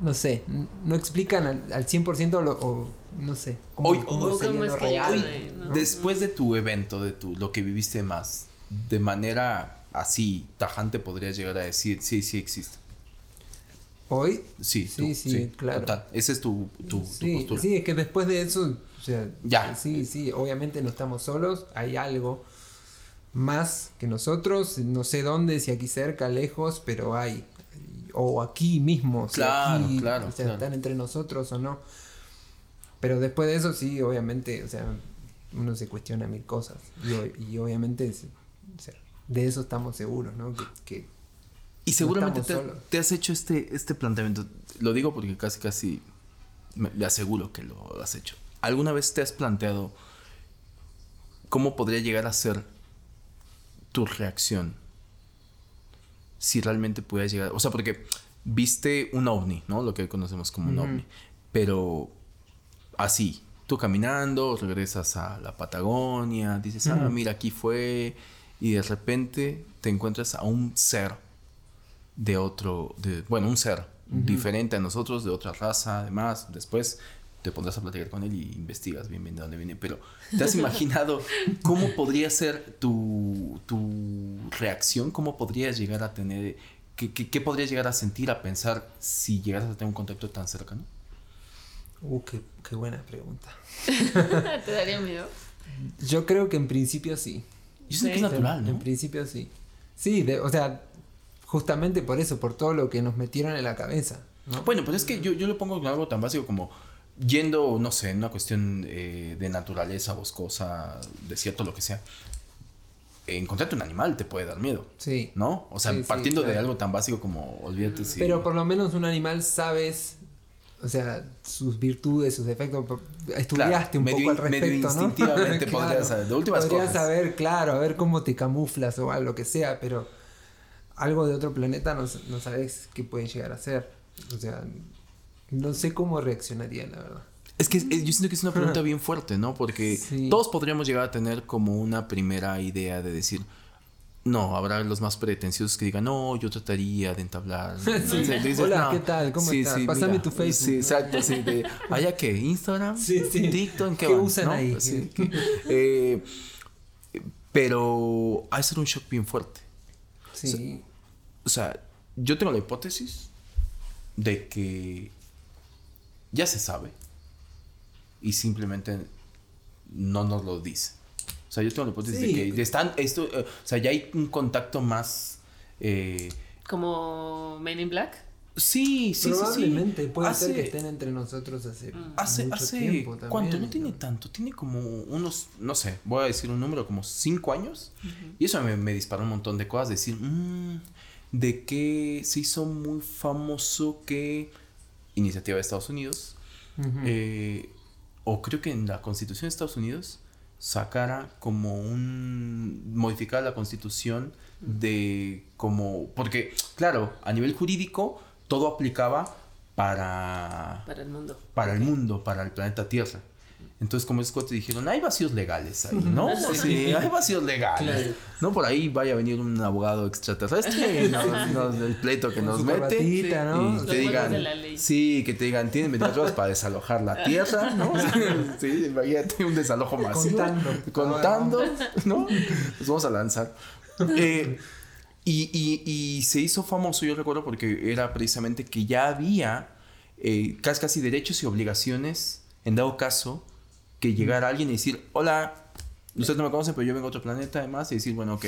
no sé, no explican al, al 100% lo, o no sé, cómo, Hoy- cómo hoy- sería ¿cómo lo es que ¿no? Después de tu evento, de tu, lo que viviste más, de manera así, tajante, podrías llegar a decir, sí, sí existe. Hoy Sí, Sí, tú, sí, claro. total. Esa es tu, tu, tu sí, postura. sí, es que después de eso, o sea, Ya. sí, sí, obviamente no estamos solos, hay algo más que nosotros, no sé dónde, si aquí cerca, lejos, pero hay, o aquí mismo, si Claro, aquí, claro, o sea, claro. están entre nosotros o no. Pero después de eso, sí, obviamente, o sea, uno se cuestiona mil cosas, y, obviamente, es- o sea, de eso estamos seguros, ¿no? Que, que Y seguramente No te has hecho este, este planteamiento. Lo digo porque casi, casi me, le aseguro que lo has hecho. ¿Alguna vez te has planteado cómo podría llegar a ser tu reacción si realmente pudieras llegar? O sea, porque viste un ovni, ¿no? Lo que conocemos como un ovni. Pero así, tú caminando, regresas a la Patagonia, dices, ah, mira, aquí fue. Y de repente te encuentras a un ser de otro, de, bueno, un ser diferente a nosotros, de otra raza, además. Después te pondrás a platicar con él y investigas bien bien de dónde viene. Pero ¿te has imaginado cómo podría ser tu, tu reacción? ¿Cómo podrías llegar a tener, qué, qué, qué podrías llegar a sentir, a pensar si llegaras a tener un contacto tan cercano? uh, qué, qué buena pregunta. ¿Te daría miedo? Yo creo que en principio sí. Yo sé que es natural, En ¿no? principio sí. Sí, de- o sea, justamente por eso, por todo lo que nos metieron en la cabeza. ¿no? Bueno, pero es que yo, yo lo pongo en algo tan básico como yendo, no sé, en una cuestión eh, de naturaleza, boscosa, desierto, lo que sea. Encontrarte un animal te puede dar miedo, Sí. ¿no? O sea, Sí, sí, partiendo de algo tan básico como olvídate si. Pero por lo menos un animal sabes, o sea, sus virtudes, sus defectos. Estudiaste un medio poco al in- medio respecto, ¿no? instintivamente podrías saber. De últimas podrías cosas. saber, claro, a ver cómo te camuflas o algo que sea, pero algo de otro planeta no, no sabes qué pueden llegar a ser. O sea, No sé cómo reaccionaría, la verdad. Es que es- yo siento que es una pregunta bien fuerte, ¿no? Porque Sí. todos podríamos llegar a tener como una primera idea de decir, no, habrá los más pretenciosos que digan, no, yo trataría de entablar. Sí. Dices, Hola, "No". ¿qué tal? ¿Cómo estás? Pásame tu Facebook, Sí, exacto, sí. De, ¿Allá qué? ¿Instagram? Sí, sí. ¿TikTok? ¿Qué, ¿Qué van? usan ¿No? ahí? Sí. Eh, pero ha de ser un shock bien fuerte. Sí. O sea, yo tengo la hipótesis de que ya se sabe y simplemente no nos lo dice. O sea, yo tengo la hipótesis Sí. de que están esto, eh, o sea, ya hay un contacto más eh, Como Men in Black. sí, sí, sí, sí. Probablemente puede ser que estén entre nosotros hace, Hace, mucho hace tiempo también. ¿cuánto? No tiene tanto, tiene como unos, no sé, voy a decir un número, como cinco años. Y eso me, me disparó un montón de cosas, decir, mm, de que se hizo muy famoso que iniciativa de Estados Unidos, eh, o creo que en la Constitución de Estados Unidos sacara como un modificar la Constitución de como porque claro a nivel jurídico todo aplicaba para Para el mundo. para el mundo, para el planeta Tierra. Entonces, como es te dijeron, hay vacíos legales ahí, ¿no? Sí, hay vacíos legales. Claro. No por ahí vaya a venir un abogado extraterrestre y nos, nos- del pleito que nos mete. ¿no? Y Los te digan, de la ley. sí, que te digan, tienen 24 horas para desalojar la tierra, ¿no? Sí, imagínate un desalojo masivo. Contando. Contando, ¿no? Nos vamos a lanzar. Eh, y, y- y se hizo famoso, yo recuerdo, porque era precisamente que ya había eh, casi, casi derechos y obligaciones, en dado caso, que llegara alguien y decir, hola, ustedes no me conocen, pero yo vengo a otro planeta, además, y decir, bueno, ok,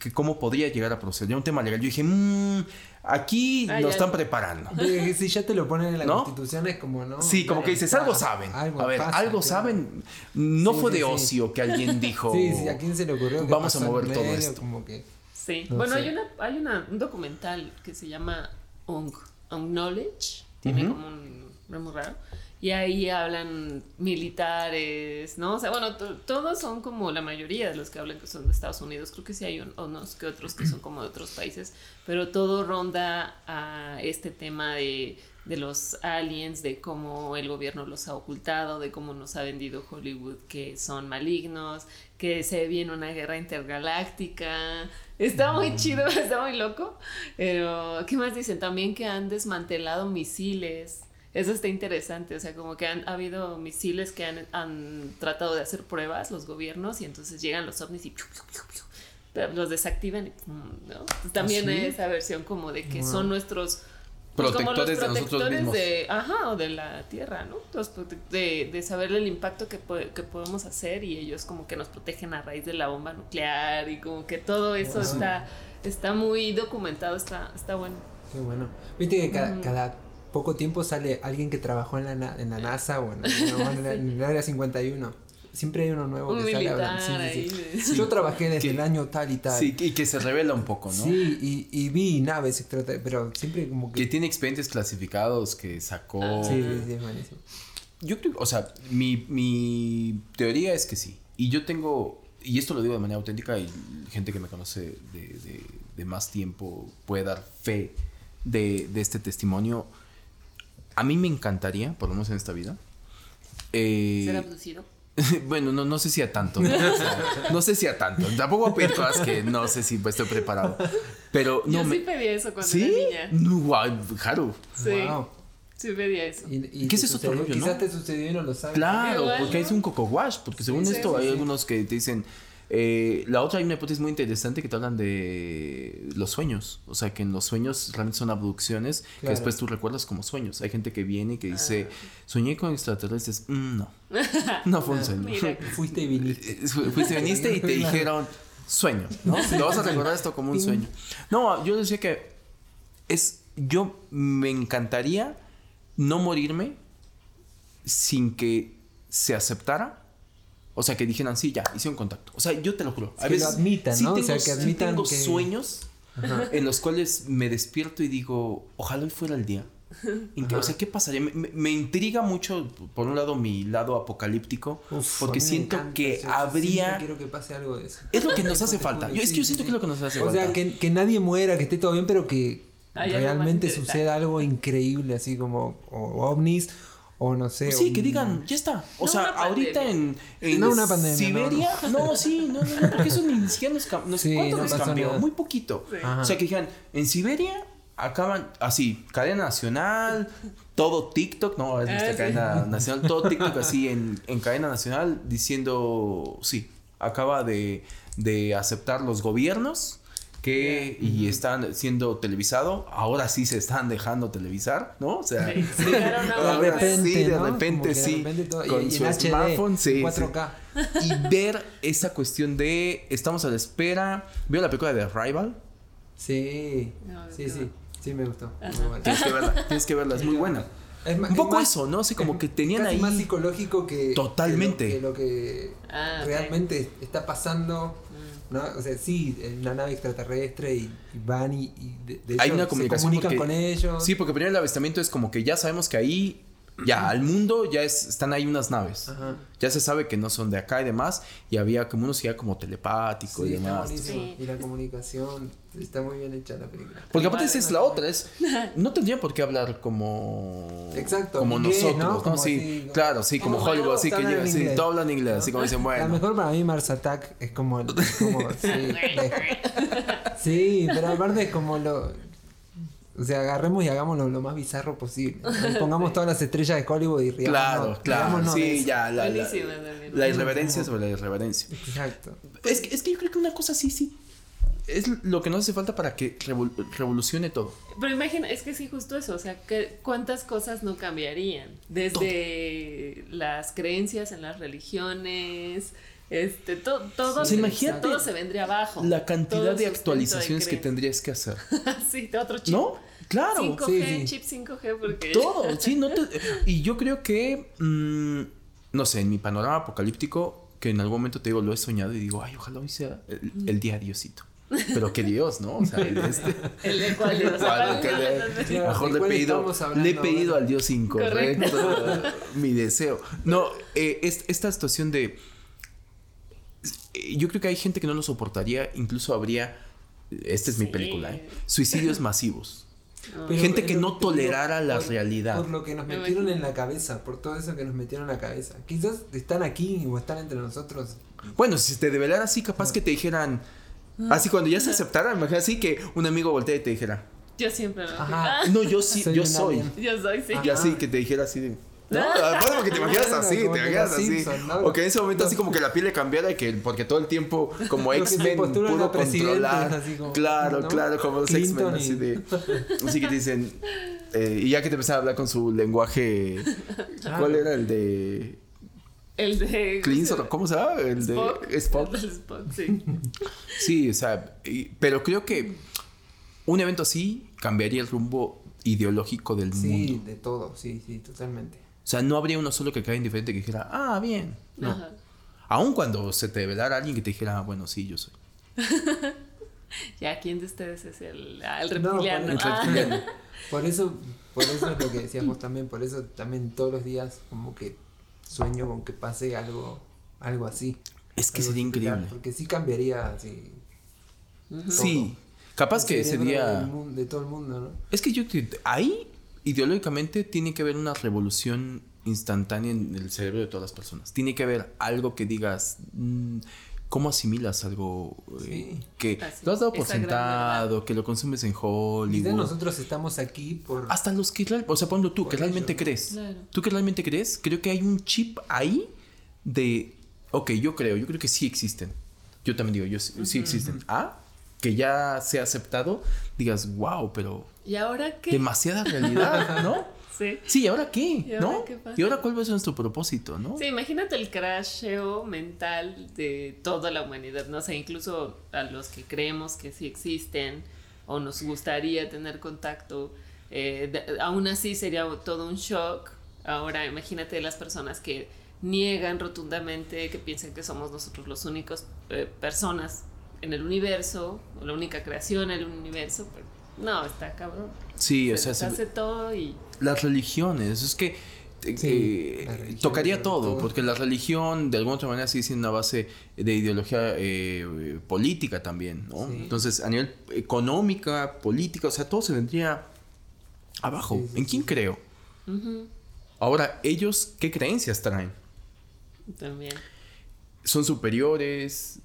que ¿cómo podría llegar a proceder? Ya un tema legal. Yo dije, mmm, aquí Ah, lo ya. están preparando. De- Si ya te lo ponen en la ¿No? constitución es como, ¿no? Sí, como que dices, algo saben. algo a ver, pasa, algo claro. saben. No Sí, fue sí, de sí. ocio que alguien dijo. Sí, sí, ¿a quién se le ocurrió que Vamos a mover todo medio? esto. Como que... Sí. No bueno, sé. hay una, hay una, un documental que se llama Ung, Knowledge. Tiene Ujú. como un muy raro. Y ahí hablan militares, ¿no? O sea, bueno, to- todos son como la mayoría de los que hablan que son de Estados Unidos. Creo que sí hay un- unos que otros que son como de otros países. Pero todo ronda a este tema de, de los aliens, de cómo el gobierno los ha ocultado, de cómo nos ha vendido Hollywood que son malignos, que se viene una guerra intergaláctica. Está muy chido, está muy loco. Pero, ¿qué más dicen? También que han desmantelado misiles. Eso está interesante, o sea, como que han ha habido misiles que han, han tratado de hacer pruebas los gobiernos y entonces llegan los ovnis y piu, piu, piu, los desactivan y ¿no? También ¿Ah, sí? hay esa versión como de que Wow. son nuestros pues, como los Protectores de nosotros protectores mismos. de, ajá, o de la tierra, ¿no? Los de, de saber el impacto que, po- que podemos hacer y ellos como que nos protegen a raíz de la bomba nuclear y como que todo eso Wow. está, está muy documentado, está, está bueno. Qué bueno. Viste que cada, Mm. cada poco tiempo sale alguien que trabajó en la, en la NASA o en, no, en la- en el área 51. Siempre hay uno nuevo Un que sale militar. Sí, Yo trabajé desde Que- el año tal y tal. Sí, y que se revela un poco, ¿no? Sí, y, y vi naves pero siempre como Que que... tiene expedientes clasificados que sacó. Ah, Sí, sí, sí, es buenísimo. Yo creo, o sea, mi, mi teoría es que sí. Y yo tengo, y esto lo digo de manera auténtica, y gente que me conoce de, de- de más tiempo puede dar fe de, de este testimonio. A mí me encantaría, por lo menos en esta vida, eh, Ser abducido. bueno, no, no sé si a tanto. ¿no? O sea, no sé si a tanto. Tampoco voy a pedir cosas que no sé si estoy preparado. Pero no Yo me. sí pedí eso cuando ¿Sí? era niña. No, guau, Haru. Sí, Wow. sí pedí eso. Y, y ¿Qué es eso otro sucedió? rollo, no? Quizás te sucedió y no lo sabes. Claro, Igual, porque ¿no? es un coco wash. Porque según Sí, esto sí, hay sí. algunos que te dicen. Eh, la otra hay una hipótesis muy interesante que te hablan de los sueños. O sea, que en los sueños realmente son abducciones que después tú recuerdas como sueños. Hay gente que viene y que dice, Ah. soñé con extraterrestres. Mm, no, no fue un sueño. Fuiste y viniste. Eh, fu- Fuiste, viniste y te dijeron sueño, ¿no? Lo vas a recordar esto como un sueño. No, yo decía que es, yo me encantaría no morirme sin que se aceptara. O sea, que dijeran, sí, ya, hicieron contacto. O sea, yo te lo juro. Que lo admitan, ¿no? O tengo, sea, que sí admitan tengo que- sueños en los cuales me despierto y digo, ojalá hoy fuera el día. Que- o sea, ¿qué pasaría? Me, me- intriga mucho, por un lado, mi lado apocalíptico, Uf, porque a siento encanta que yo habría... quiero que pase algo de eso. Es lo que nos hace falta. Yo, es sí, que yo sí, siento sí. que es lo que nos hace O falta. sea, que, que nadie muera, que esté todo bien, pero que más realmente suceda algo increíble, así como o ovnis o no sé. Sí, un- que digan, ya está. O No sea, ahorita en, en No una pandemia, Siberia. No, sí, no, no, no, porque eso ni siquiera nos, cam- nos Sí, ¿cuánto no nos cambió? nada. Muy poquito. O sea, que digan, en Siberia acaban así, cadena nacional, todo TikTok, no, es Ah, nuestra sí. cadena nacional, todo TikTok así en, en cadena nacional diciendo, sí, acaba de, de aceptar los gobiernos y están siendo televisado, ahora sí se están dejando televisar, ¿no? O sea, Sí, De repente, sí, con y su smartphone, sí, sí. 4K. y ver esa cuestión de estamos a la espera. ¿Vio la película de Arrival? Sí, No, sí, sí, sí me gustó. Tienes que verla, tienes que verla, es muy buena. Es Un es poco más- eso, ¿no? Así como es que tenían casi ahí. más psicológico que Totalmente. que lo que, lo que Ah, realmente está pasando. ¿No? o sea sí en una nave extraterrestre y, y van y, y de, de Hay hecho, una se comunicación comunican porque- con ellos Sí, porque primero el avistamiento es como que ya sabemos que ahí, ya al mundo, ya es, están ahí unas naves. Ajá. Ya se sabe que no son de acá y demás. Y había como unos ya como telepático Sí, y demás. Sí. Y la comunicación está muy bien hecha la película. Porque aparte Vale, esa es la vale. otra, es no tendría por qué hablar como Exacto, como inglés, nosotros, ¿no? ¿no? Como sí, así, ¿no? claro, sí, como Hollywood, así que llega, sí, inglés. todo hablan inglés, así como dicen, La bueno. mejor para mí Mars Attack es como, el- como sí, de- sí, pero aparte es como lo o sea, agarremos y hagámoslo lo más bizarro posible. Pongamos todas las estrellas de Hollywood y riámonos. Claro, claro, sí, ya, la, la, Buenísima también. la irreverencia sobre la irreverencia. Exacto. Es que, es que yo creo que una cosa así, sí, es lo que nos hace falta para que revol- revolucione todo. Pero imagina, es que sí, justo eso, o sea, que cuántas cosas no cambiarían. Desde las creencias en las religiones, este, to- todo, Sí, se, imagínate todo se vendría abajo. La cantidad de actualizaciones que creencias. tendrías que hacer. sí, de otro chip. ¿No? Claro. 5G, Sí, sí. chip 5G, porque. Todo, sí, no te... Y yo creo que, mm, no sé, en mi panorama apocalíptico, que en algún momento te digo, lo he soñado y digo, ay, ojalá hoy sea el, el día Diosito. Pero que Dios, ¿no? O sea, el este... El de cuál Dios. Que le- Claro, mejor ¿de le he pedido, le he pedido al Dios incorrecto mi deseo. No, eh, es- esta situación de... eh, Yo creo que hay gente que no lo soportaría, incluso habría... Esta es mi película, ¿eh? Suicidios masivos. Pero- Gente que no tolerara la por- realidad. Por lo que nos Me metieron en la cabeza, por todo eso que nos metieron en la cabeza. Quizás están aquí o están entre nosotros. Bueno, si te develara así, capaz que te dijeran... Así cuando ya se aceptara, imagínate así que un amigo voltea y te dijera... Yo siempre lo Ajá. Ah, No, yo sí, Soy yo soy. alien. Yo soy, sí. Y así que te dijera así de. No, aparte porque te imaginas así, como te imaginas así. Simpson, ¿no? O que en ese momento Los- así como que la piel le cambiara y que porque todo el tiempo como X-Men pudo controlar. así como, claro, ¿no? claro, como los X-Men Clinton así de. Así que te dicen. eh, y ya que te empiezan a hablar con su lenguaje. ¿Cuál era el de. El de. Cleanson? ¿Cómo se llama? El de Spock. Spock. El de Spock, sí. Sí, o sea, y- pero creo que un evento así cambiaría el rumbo ideológico del Sí, mundo. de todo, sí, sí, totalmente. O sea, no habría uno solo que caiga indiferente que dijera, ah, bien. No. Ajá. Aun cuando se te velara alguien que te dijera, ah, bueno, sí, yo soy. Ya, ¿quién de ustedes es el, ah, el No, reptiliano? El Ah. reptiliano. Por eso, por eso es lo que decíamos también, por eso también todos los días como que sueño con que pase algo, algo así. Es que algo sería similar, increíble. Porque sí cambiaría así. Sí. Capaz que el sería... de todo el mundo, ¿no? Es que yo ahí, ideológicamente, tiene que haber una revolución instantánea en el cerebro de todas las personas. Tiene que haber algo que digas, mm, ¿cómo asimilas algo eh, Sí. que lo has dado por sentado, que lo consumes en Hollywood? Quizás nosotros estamos aquí por... Hasta los que, o sea, ponlo tú, Por que realmente crees. Claro. Tú que realmente crees, creo que hay un chip ahí de, ok, yo creo, yo creo que sí existen. Yo también digo, yo sí, sí existen. Ah, que ya se ha aceptado, digas, wow, pero ¿Y ahora qué? demasiada realidad, ¿no? Sí. Sí, ¿y ahora qué? ¿Y ahora ¿No? qué? ¿Y ahora cuál va a ser nuestro propósito, no? Sí, imagínate el crasheo mental de toda la humanidad, no sé, incluso a los que creemos que sí existen o nos gustaría tener contacto, eh, de- aún así sería todo un shock. Ahora imagínate las personas que niegan rotundamente, que piensan que somos nosotros los únicos eh, personas en el universo, o la única creación en el universo, pues, no, está cabrón. Sí, o se sea, se- deshace todo y las religiones, es que eh, Sí, eh, tocaría todo, todo. porque la religión de alguna otra manera sigue siendo una base de ideología eh, política también, ¿no? Sí. Entonces, a nivel económica, política, o sea, todo se vendría abajo. Sí, sí, ¿En quién creo? Ahora, ellos, ¿qué creencias traen? También. ¿Son superiores?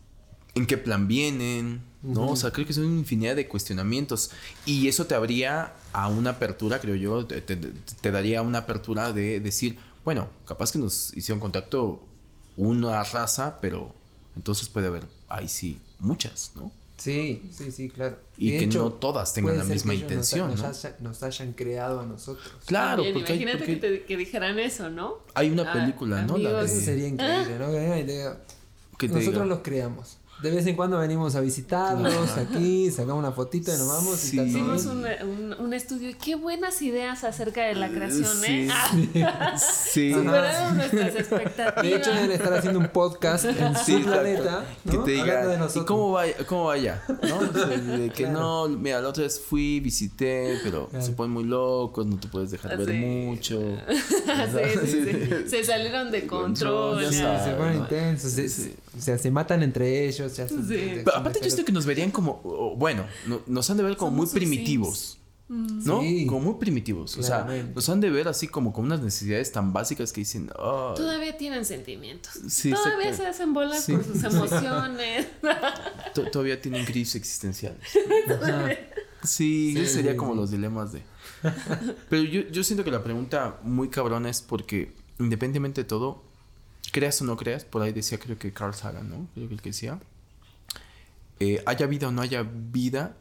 ¿En qué plan vienen? ¿No? O sea, creo que son una infinidad de cuestionamientos. Y eso te abría a una apertura, creo yo, te, te- te daría una apertura de decir, bueno, capaz que nos hicieron contacto una raza, pero entonces puede haber, ahí sí, muchas, ¿no? Sí, sí, sí, claro. Y de que no todas tengan la misma intención, Nos, ¿no? haya- nos hayan creado a nosotros. Claro, También, porque, hay, imagínate porque que, te- que dijeran eso, ¿no? hay una Ah, película, ¿no? La amigos, Eso de- sería increíble, ¿no? Digan, que te Nosotros diga, los creamos. De vez en cuando venimos a visitarlos aquí, sacamos una fotito y nos vamos Sí. y Hicimos un, un, un estudio y qué buenas ideas acerca de la creación, Sí, ¿eh? Sí. superaron nuestras expectativas. De hecho, deben estar haciendo un podcast en su Sí, planeta, Que ¿no? te Hablando de diga, ¿y nosotros. cómo va, cómo va allá? ¿No? De que Claro. no, mira, la otra vez fui, visité, pero Claro. se ponen muy locos, no te puedes dejar ver Sí. mucho. sí, sí, sí. Se salieron de control. Sí, se ponen intensos, se- Sí. o sea, se matan entre ellos. Se hacen- Sí. se- Pero aparte yo siento que nos verían como, bueno, no- nos han de ver como muy Somos primitivos. ¿No? Sí. Como muy primitivos. O sea, nos han de ver así como con unas necesidades tan básicas que dicen, "Ay, Todavía tienen sentimientos. Sí, Todavía se hacen bolas Sí. por sus emociones. to- todavía tienen crisis existenciales. Sí, Sí, ese sería como los dilemas de. Pero yo, yo siento que la pregunta muy cabrona es porque, independientemente de todo, creas o no creas, por ahí decía, creo que Carl Sagan, ¿no? Creo que el que decía. Eh, haya vida o no haya vida,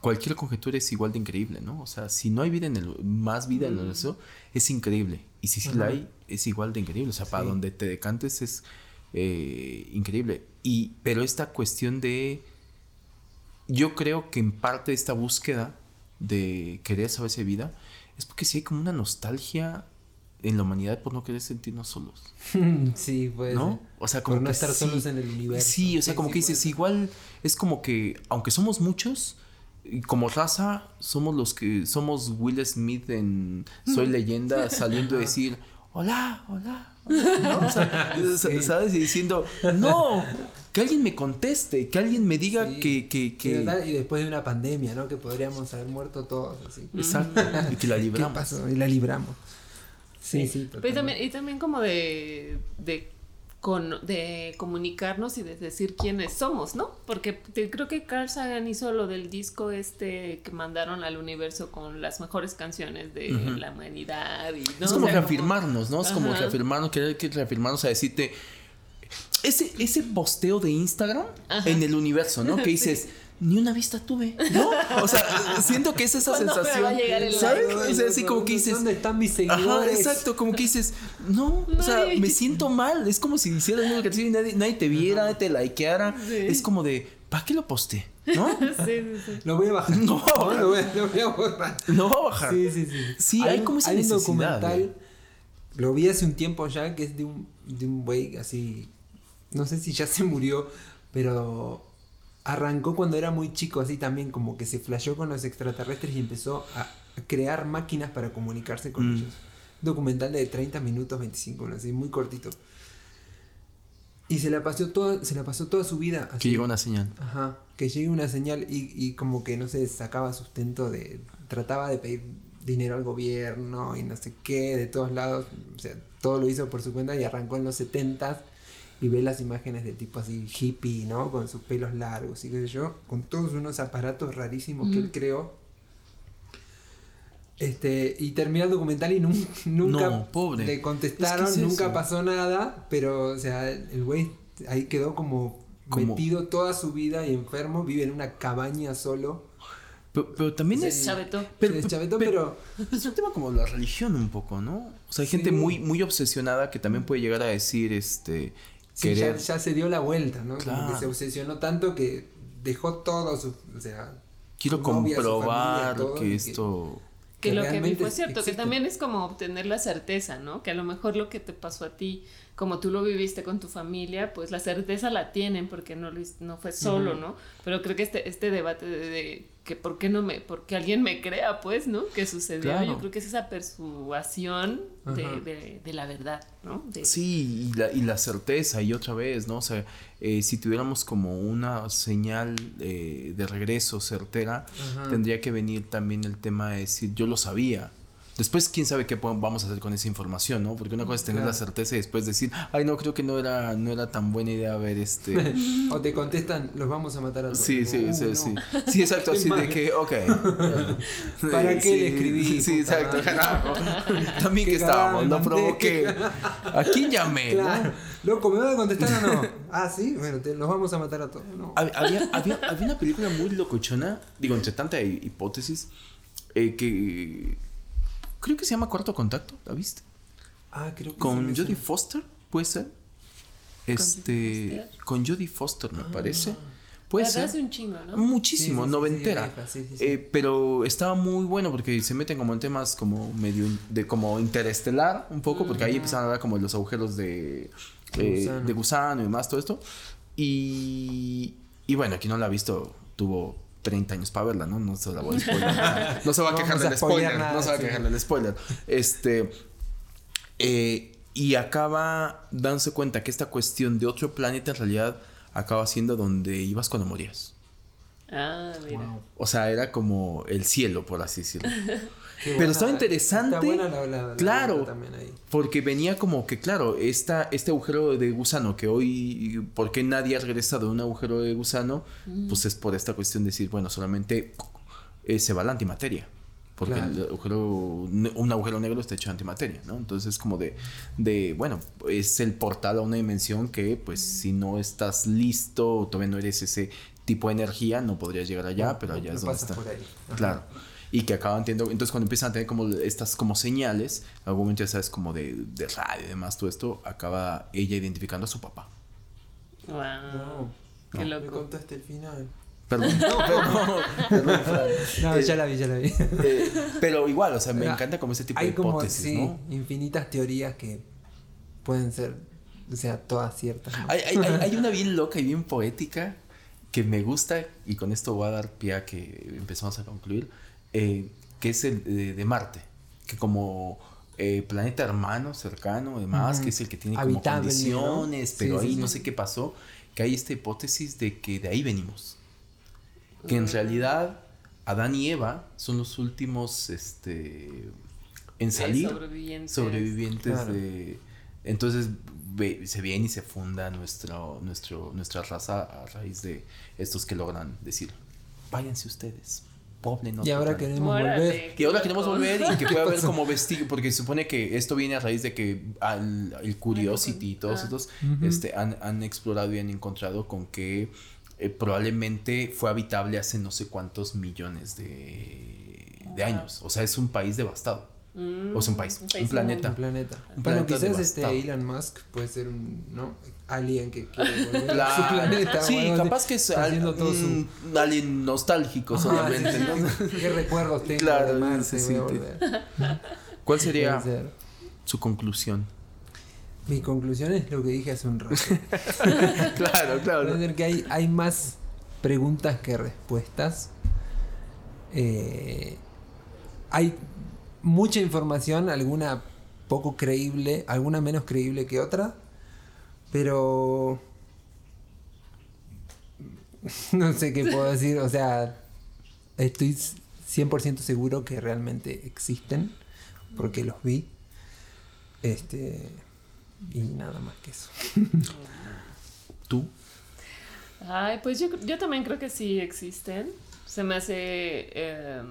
cualquier conjetura es igual de increíble, ¿no? O sea, si no hay vida en el. más vida en el universo, es increíble. Y si sí la hay, es igual de increíble. O sea, para donde te decantes es eh, increíble. Y, pero esta cuestión de yo creo que en parte esta búsqueda de querer saber si hay vida es porque sí hay como una nostalgia en la humanidad por no querer sentirnos solos, sí, puede ¿no? O sea, como Por no que estar sí- solos en el universo. Sí, o sea, Sí, como sí, que dices, igual es como que, aunque somos muchos, y como raza, somos los que somos Will Smith en Soy Leyenda saliendo a decir, hola, hola. hola", ¿no? O sea, Sí. ¿sabes? Y diciendo, no, que alguien me conteste, que alguien me diga Sí. que, que, Y que... total, Y después de una pandemia, ¿no? Que podríamos haber muerto todos así. Exacto, y que la ¿Qué libramos. pasó? Y la libramos. Sí, sí, Pero también, y también como de, de, con- de comunicarnos y de decir quiénes somos, ¿no? Porque te- creo que Carl Sagan hizo lo del disco este que mandaron al universo con las mejores canciones de la humanidad. Y, ¿no? Es O como reafirmarnos, ¿no? Es como Ajá. reafirmarnos, querer que reafirmarnos a decirte. Ese, ese posteo de Instagram Ajá. en el universo, ¿no? Que dices, ni una vista tuve, ¿no? O sea, siento que es esa ¿Cuándo me sensación. va a llegar el ¿Sabes? like? O sea, así como que dices. ¿Dónde están mis Ajá, seguidores? exacto, como que dices, no, o sea, me siento mal. Es como si hicieras una canción y nadie, nadie te viera, nadie te likeara. Sí. Es como de, ¿para qué lo posté? ¿No? Sí, sí, sí. Lo voy a bajar. No. lo, voy a, lo voy a borrar. No va a bajar. Sí, sí, sí. Sí, hay como esa hay un necesidad, documental, güey. lo vi hace un tiempo ya, que es de un, de un güey así, no sé si ya se murió, pero arrancó cuando era muy chico, así también como que se flasheó con los extraterrestres y empezó a, crear máquinas para comunicarse con Mm. ellos. Documental de 30 minutos, 25, ¿no? así, muy cortito. Y se la pasó toda, se la pasó toda su vida. Que llegó una señal. Ajá, que llegue una señal y, y como que no sé, sacaba sustento de. trataba de pedir dinero al gobierno y no sé qué, de todos lados. O sea, todo lo hizo por su cuenta y arrancó en los 70 y ve las imágenes de tipo así hippie, ¿no? Con sus pelos largos y qué sé yo, con todos unos aparatos rarísimos que él Ujú. creó. Este, y termina el documental y nun- nunca No, pobre. le contestaron, Es que es nunca eso. pasó nada, pero o sea, el güey ahí quedó como, Como- metido toda su vida y enfermo, vive en una cabaña solo. Pero, pero también Se es. chavetó. se deschavetó, pero, Es un tema como la religión un poco, ¿no? O sea, hay gente Sí. muy, muy obsesionada que también puede llegar a decir, este, sí, ya, querer. ya se dio la vuelta, ¿no? Como Claro. que se obsesionó tanto que dejó todo su, o sea, Quiero su novia, su comprobar familia, que esto. Que que lo que vi fue cierto, que también es como obtener la certeza, ¿no? Que a lo mejor lo que te pasó a ti como tú lo viviste con tu familia, pues la certeza la tienen porque no, lo no fue solo, ¿no? Pero creo que este, este debate de, de que por qué no me, porque alguien me crea, pues, ¿no? Que sucedió, Claro. yo creo que es esa persuasión de, de- de la verdad, ¿no? De- Sí, y la, y la certeza, y otra vez, ¿no? O sea, eh, si tuviéramos como una señal eh, de regreso certera, tendría que venir también el tema de decir, yo lo sabía. Después, quién sabe qué vamos a hacer con esa información, ¿no? Porque una cosa es tener la certeza y después decir, ay, no, creo que no era, no era tan buena idea ver este. O te contestan, los vamos a matar a todos. Sí, sí, sí, no. sí. Sí, exacto, así de que, ok. ¿Para Sí, qué le escribí, Sí, sí, exacto. carajo. También que estábamos, me provoqué. ¿A quién llamé? no? Loco, ¿me vas a contestar o no? ah, sí, bueno, te, los vamos a matar a todos. No. Hab- Había, había, había una película muy locochona, digo, entre tanta hi- hipótesis, eh, que creo que se llama Cuarto Contacto, ¿la viste? Ah, creo que sí Con Jodie. Foster, ¿puede ser? Este, Jodie Foster? con Jodie Foster, me parece. Pero Puede de ser. hace un chingo, ¿no? Muchísimo, Sí, sí, sí, noventera. sí, vieja, sí, sí, sí. Eh, pero estaba muy bueno porque se meten como en temas como medio de como interestelar un poco, porque ahí empiezan a hablar como de los agujeros de, De eh, gusano. de gusano y demás, todo esto. Y, y bueno, quien no la ha visto tuvo 30 años para verla, ¿no? No se la voy a spoiler. No se va a quejar del spoiler. no se va a quejar del spoiler. Este. eh, y acaba dándose cuenta que esta cuestión de otro planeta en realidad acaba siendo donde ibas cuando morías. Ah, mira. Wow. O sea, era como el cielo, por así decirlo. Qué Pero buena- estaba interesante. Está buena la, la- la Claro. vuelta también ahí. Porque venía como que, claro, esta, este agujero de gusano que hoy, ¿por qué nadie ha regresado de un agujero de gusano? Pues es por esta cuestión de decir, bueno, solamente eh, se va la antimateria. Porque Claro. el agujero, un agujero negro está hecho de antimateria, ¿no? Entonces es como de, de, bueno, es el portal a una dimensión que, pues, si no estás listo o todavía no eres ese tipo de energía, no podrías llegar allá, No, pero allá no es donde está. por ahí. Ajá. Claro. Y que acaban teniendo, entonces cuando empiezan a tener como estas como señales, en algún momento ya sabes como de, de radio y demás, todo esto, acaba ella identificando a su papá. Wow. Wow. Qué Me loco. contaste el final. Perdón, perdón, perdón, Fran. No, Eh, ya la vi, ya la vi. eh, pero igual, o sea, me encanta como ese tipo Hay de como, hipótesis, sí, ¿no? infinitas teorías que pueden ser, o sea, todas ciertas. ¿no? Hay, hay, hay- hay una bien loca y bien poética que me gusta, y con esto voy a dar pie a que empezamos a concluir, eh, que es el de, de Marte, que como eh, planeta hermano, cercano, demás, Ujú. que es el que tiene como condiciones, pero sí, ahí sí. no sé qué pasó, que hay esta hipótesis de que de ahí venimos. Que en realidad Adán y Eva son los últimos este, en salir sobrevivientes. sobrevivientes Claro. de entonces ve- se viene y se funda nuestro, nuestro, nuestra raza a raíz de estos que logran decir váyanse ustedes poblen y otro ahora planeta". queremos Órale, volver. y ahora queremos volver y que pueda haber como vestigio porque se supone que esto viene a raíz de que al, el Curiosity y todos Ah. estos este, han, han explorado y han encontrado con que eh, probablemente fue habitable hace no sé cuántos millones de, años o sea es un país devastado Mm, O sea, un país, un país planeta. Un planeta. Un bueno, planeta quizás este. Elon Musk puede ser un ¿no? alien que quiere volver a su planeta. Sí, capaz que es al- todo su- un alien nostálgico Ajá, solamente, sí, ¿no? ¿Qué recuerdos tengo Claro, de Marte? sí. ¿Cuál sería ser. su conclusión? Mi conclusión es lo que dije hace un rato. claro, claro. Que hay, hay más preguntas que respuestas. Eh, hay mucha información, alguna poco creíble, alguna menos creíble que otra, pero no sé qué puedo decir, o sea, estoy 100% seguro que realmente existen, porque los vi. Este, y nada más que eso. ¿Tú? Ay, pues yo, yo también creo que sí existen. Se me hace, eh,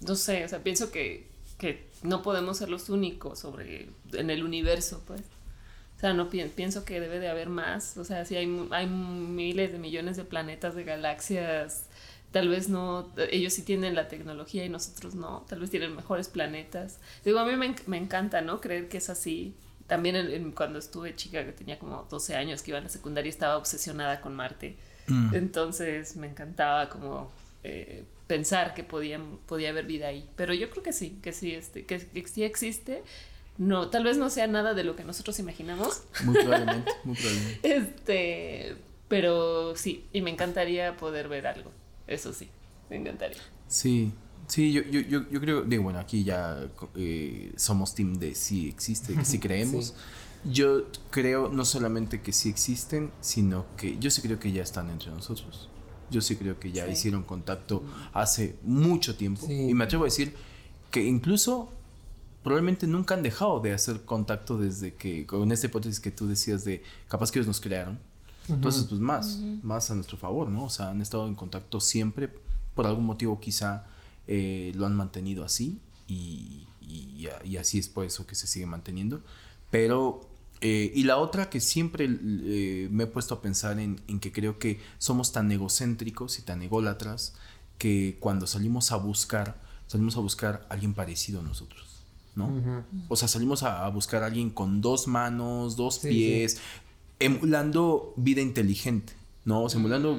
no sé, o sea, pienso que, que no podemos ser los únicos sobre, en el universo, pues. O sea, no pi- pienso que debe de haber más. O sea, si hay, hay miles de millones de planetas, de galaxias, tal vez no, ellos sí tienen la tecnología y nosotros no, tal vez tienen mejores planetas. Digo, a mí me, me encanta, ¿no? Creer que es así. También en- en- cuando estuve chica, que tenía como 12 años, que iba a la secundaria, estaba obsesionada con Marte. Mm. Entonces me encantaba como eh, pensar que podían, podía haber vida ahí. Pero yo creo que sí, que sí, este, que, que sí existe. no, tal vez no sea nada de lo que nosotros imaginamos. Muy probablemente, muy probablemente. Este, pero sí, y me encantaría poder ver algo. Eso sí, me encantaría. Sí, sí, yo, yo, yo, yo creo, digo, bueno, aquí ya eh, somos team de sí existe, que sí creemos. Yo creo no solamente que sí existen, sino que yo sí creo que ya están entre nosotros. Yo sí creo que ya Sí. hicieron contacto hace mucho tiempo. Sí. Y me atrevo a decir que incluso probablemente nunca han dejado de hacer contacto desde que, con esta hipótesis que tú decías de capaz que ellos nos crearon. Entonces, pues más, más a nuestro favor, ¿no? O sea, han estado en contacto siempre, por algún motivo quizá eh, lo han mantenido así y, y- y así es por eso que se sigue manteniendo. Pero, eh, y la otra que siempre eh, me he puesto a pensar en, en que creo que somos tan egocéntricos y tan ególatras que cuando salimos a buscar, salimos a buscar a alguien parecido a nosotros, ¿no? O sea, salimos a, a buscar a alguien con dos manos, dos Sí, pies, emulando vida inteligente, ¿no? O sea, emulando...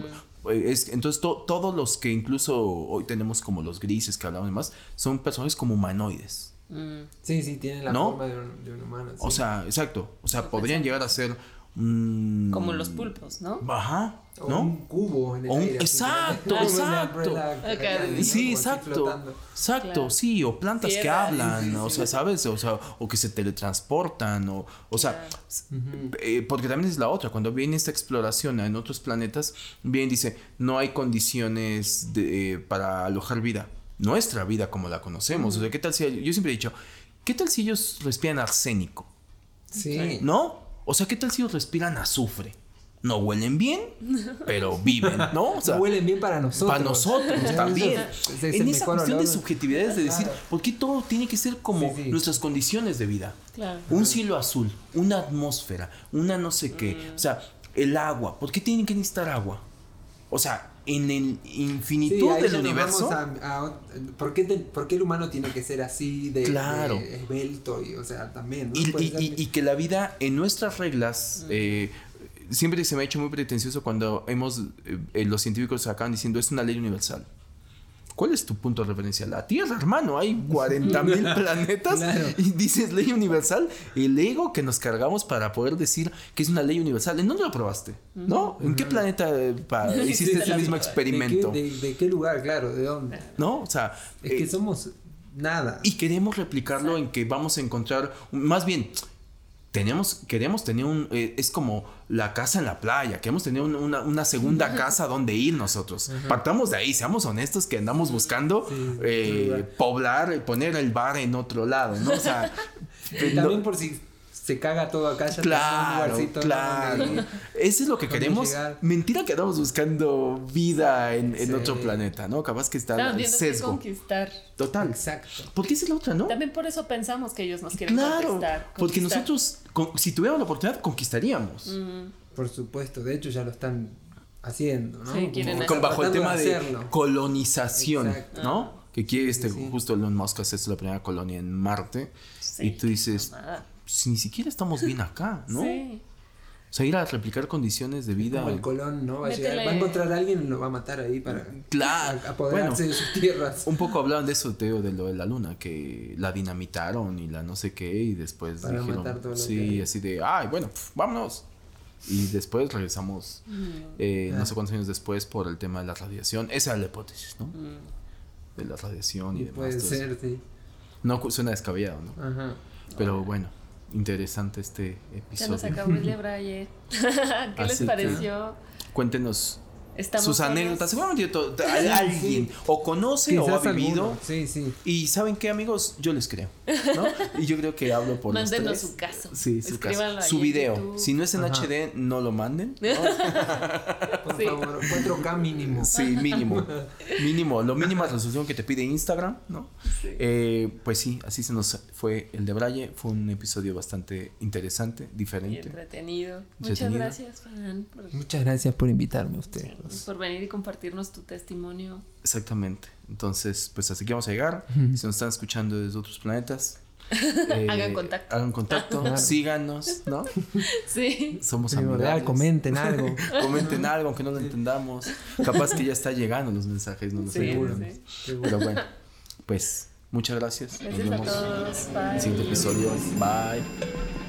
eh, Es, entonces, to- todos los que incluso hoy tenemos como los grises que hablamos y demás, son personajes como humanoides. Mm, Sí, sí, tienen la ¿No? forma de un, de un humano. O sea, exacto. O sea, podrían llegar a ser... como los pulpos, ¿no? Ajá, O ¿no? un cubo en el O un- aire. así, exacto, exacto. Sí, exacto. Exacto, Claro. sí, o plantas que hablan, Sí, sí, o sea, ¿sabes? O sea, o que se teletransportan, o, o sea, Claro. eh, porque también es la otra, cuando viene esta exploración en otros planetas, bien dice, no hay condiciones de, eh, para alojar vida, nuestra vida como la conocemos, o sea, ¿qué tal si, yo siempre he dicho, ¿qué tal si ellos respiran arsénico? Sí. ¿No? O sea, ¿qué tal si ellos respiran azufre? No huelen bien, pero viven, ¿no? O sea, No huelen bien para nosotros. para nosotros también. es- es en esa cuestión de subjetividades de decir, Claro. ¿por qué todo tiene que ser como Sí, sí. nuestras condiciones de vida? Claro. Un cielo azul, una atmósfera, una no sé qué. O sea, el agua. ¿Por qué tienen que necesitar agua? O sea, en el infinitud del universo. a- a- ¿por, qué te- por qué el humano tiene que ser así de, Claro. de esbelto? Y, o sea, también. ¿no? Y, Puede y- ser- y- y que la vida en nuestras reglas eh, siempre se me ha hecho muy pretencioso cuando hemos eh, eh, los científicos acaban diciendo es una ley universal. ¿Cuál es tu punto de referencia? La Tierra, hermano. Hay 40 mil planetas Claro. y dices ley universal. El ego que nos cargamos para poder decir que es una ley universal. ¿En dónde lo probaste? ¿No? ¿En qué planeta pa- hiciste ese mismo experimento? ¿De qué, de- de qué lugar, claro? ¿De dónde? ¿No? O sea, Es que eh, somos nada. y queremos replicarlo en que vamos a encontrar, más bien, tenemos, queremos tener un, eh, es como la casa en la playa, queremos tener un- una, una segunda casa donde ir nosotros. Partamos de ahí, seamos honestos que andamos buscando Sí, eh, poblar, poner el bar en otro lado, ¿no? O sea, Y no- también por si se caga todo acá, ya tenemos un Claro, claro. Donde- Eso es lo que queremos. llegar. Mentira que andamos buscando vida en, en Sí. otro planeta, ¿no? Capaz que está Estamos el sesgo. conquistar. Total. Exacto. Porque esa es la otra, ¿no? También por eso pensamos que ellos nos quieren Claro, conquistar. porque conquistar. nosotros, con- si tuviéramos la oportunidad, conquistaríamos. Por supuesto. De hecho, ya lo están haciendo, ¿no? Sí, quieren Con- bajo el tema de, colonización, Exacto. ¿no? Que quiere este, sí. justo Elon Musk hacer la primera colonia en Marte. sí, y tú dices, no, si ni siquiera estamos bien acá, ¿no? Sí. O sea, ir a replicar condiciones de vida. Como el Colón, ¿no? Va a, llegar- va a encontrar a alguien y lo va a matar ahí para Claro. apoderarse de sus tierras. Un poco hablaban de eso, Teo, de lo de la luna, que la dinamitaron y la no sé qué, y después Para dijeron, matar todo lo sí, así de, ay, bueno, pf, vámonos. Y después regresamos, eh, no sé cuántos años después, por el tema de la radiación. Esa era la hipótesis, ¿no? De la radiación y, Y demás. puede ser, sí. No suena descabellado, ¿no? Ajá. Pero bueno, interesante este Ya nos episodio. acabó el Braille. ¿Qué les que- pareció? Cuéntenos Estamos sus anécdotas. Seguramente alguien o conoce o ha vivido. alguno. Sí, sí. Y ¿saben qué, amigos? Yo les creo, ¿no? Y yo creo que hablo por los Mándenos tres. su caso. Sí, su Escríbanlo caso. Su video. YouTube. Si no es en Ajá. HD, no lo manden. ¿no? Por Sí. favor, 4K mínimo. Sí, mínimo. Mínimo. Lo mínima resolución que te pide Instagram, ¿no? Sí. Eh, pues sí, así se nos fue el de Braille. Fue un episodio bastante interesante, Y diferente. entretenido. Muchas gracias, Fran, por, Muchas gracias por invitarme a ustedes. por venir y compartirnos tu testimonio. Exactamente. Entonces, pues hasta aquí vamos a llegar. Si nos están escuchando desde otros planetas, eh, Hagan contacto. Hagan contacto, Claro. síganos, ¿no? Sí. Somos amigables. comenten algo. Comenten algo, aunque no lo entendamos. Capaz que ya está llegando los mensajes, no lo Sí. Pero bueno, pues Muchas gracias. Gracias Nos a vemos todos. en el siguiente episodio. Bye.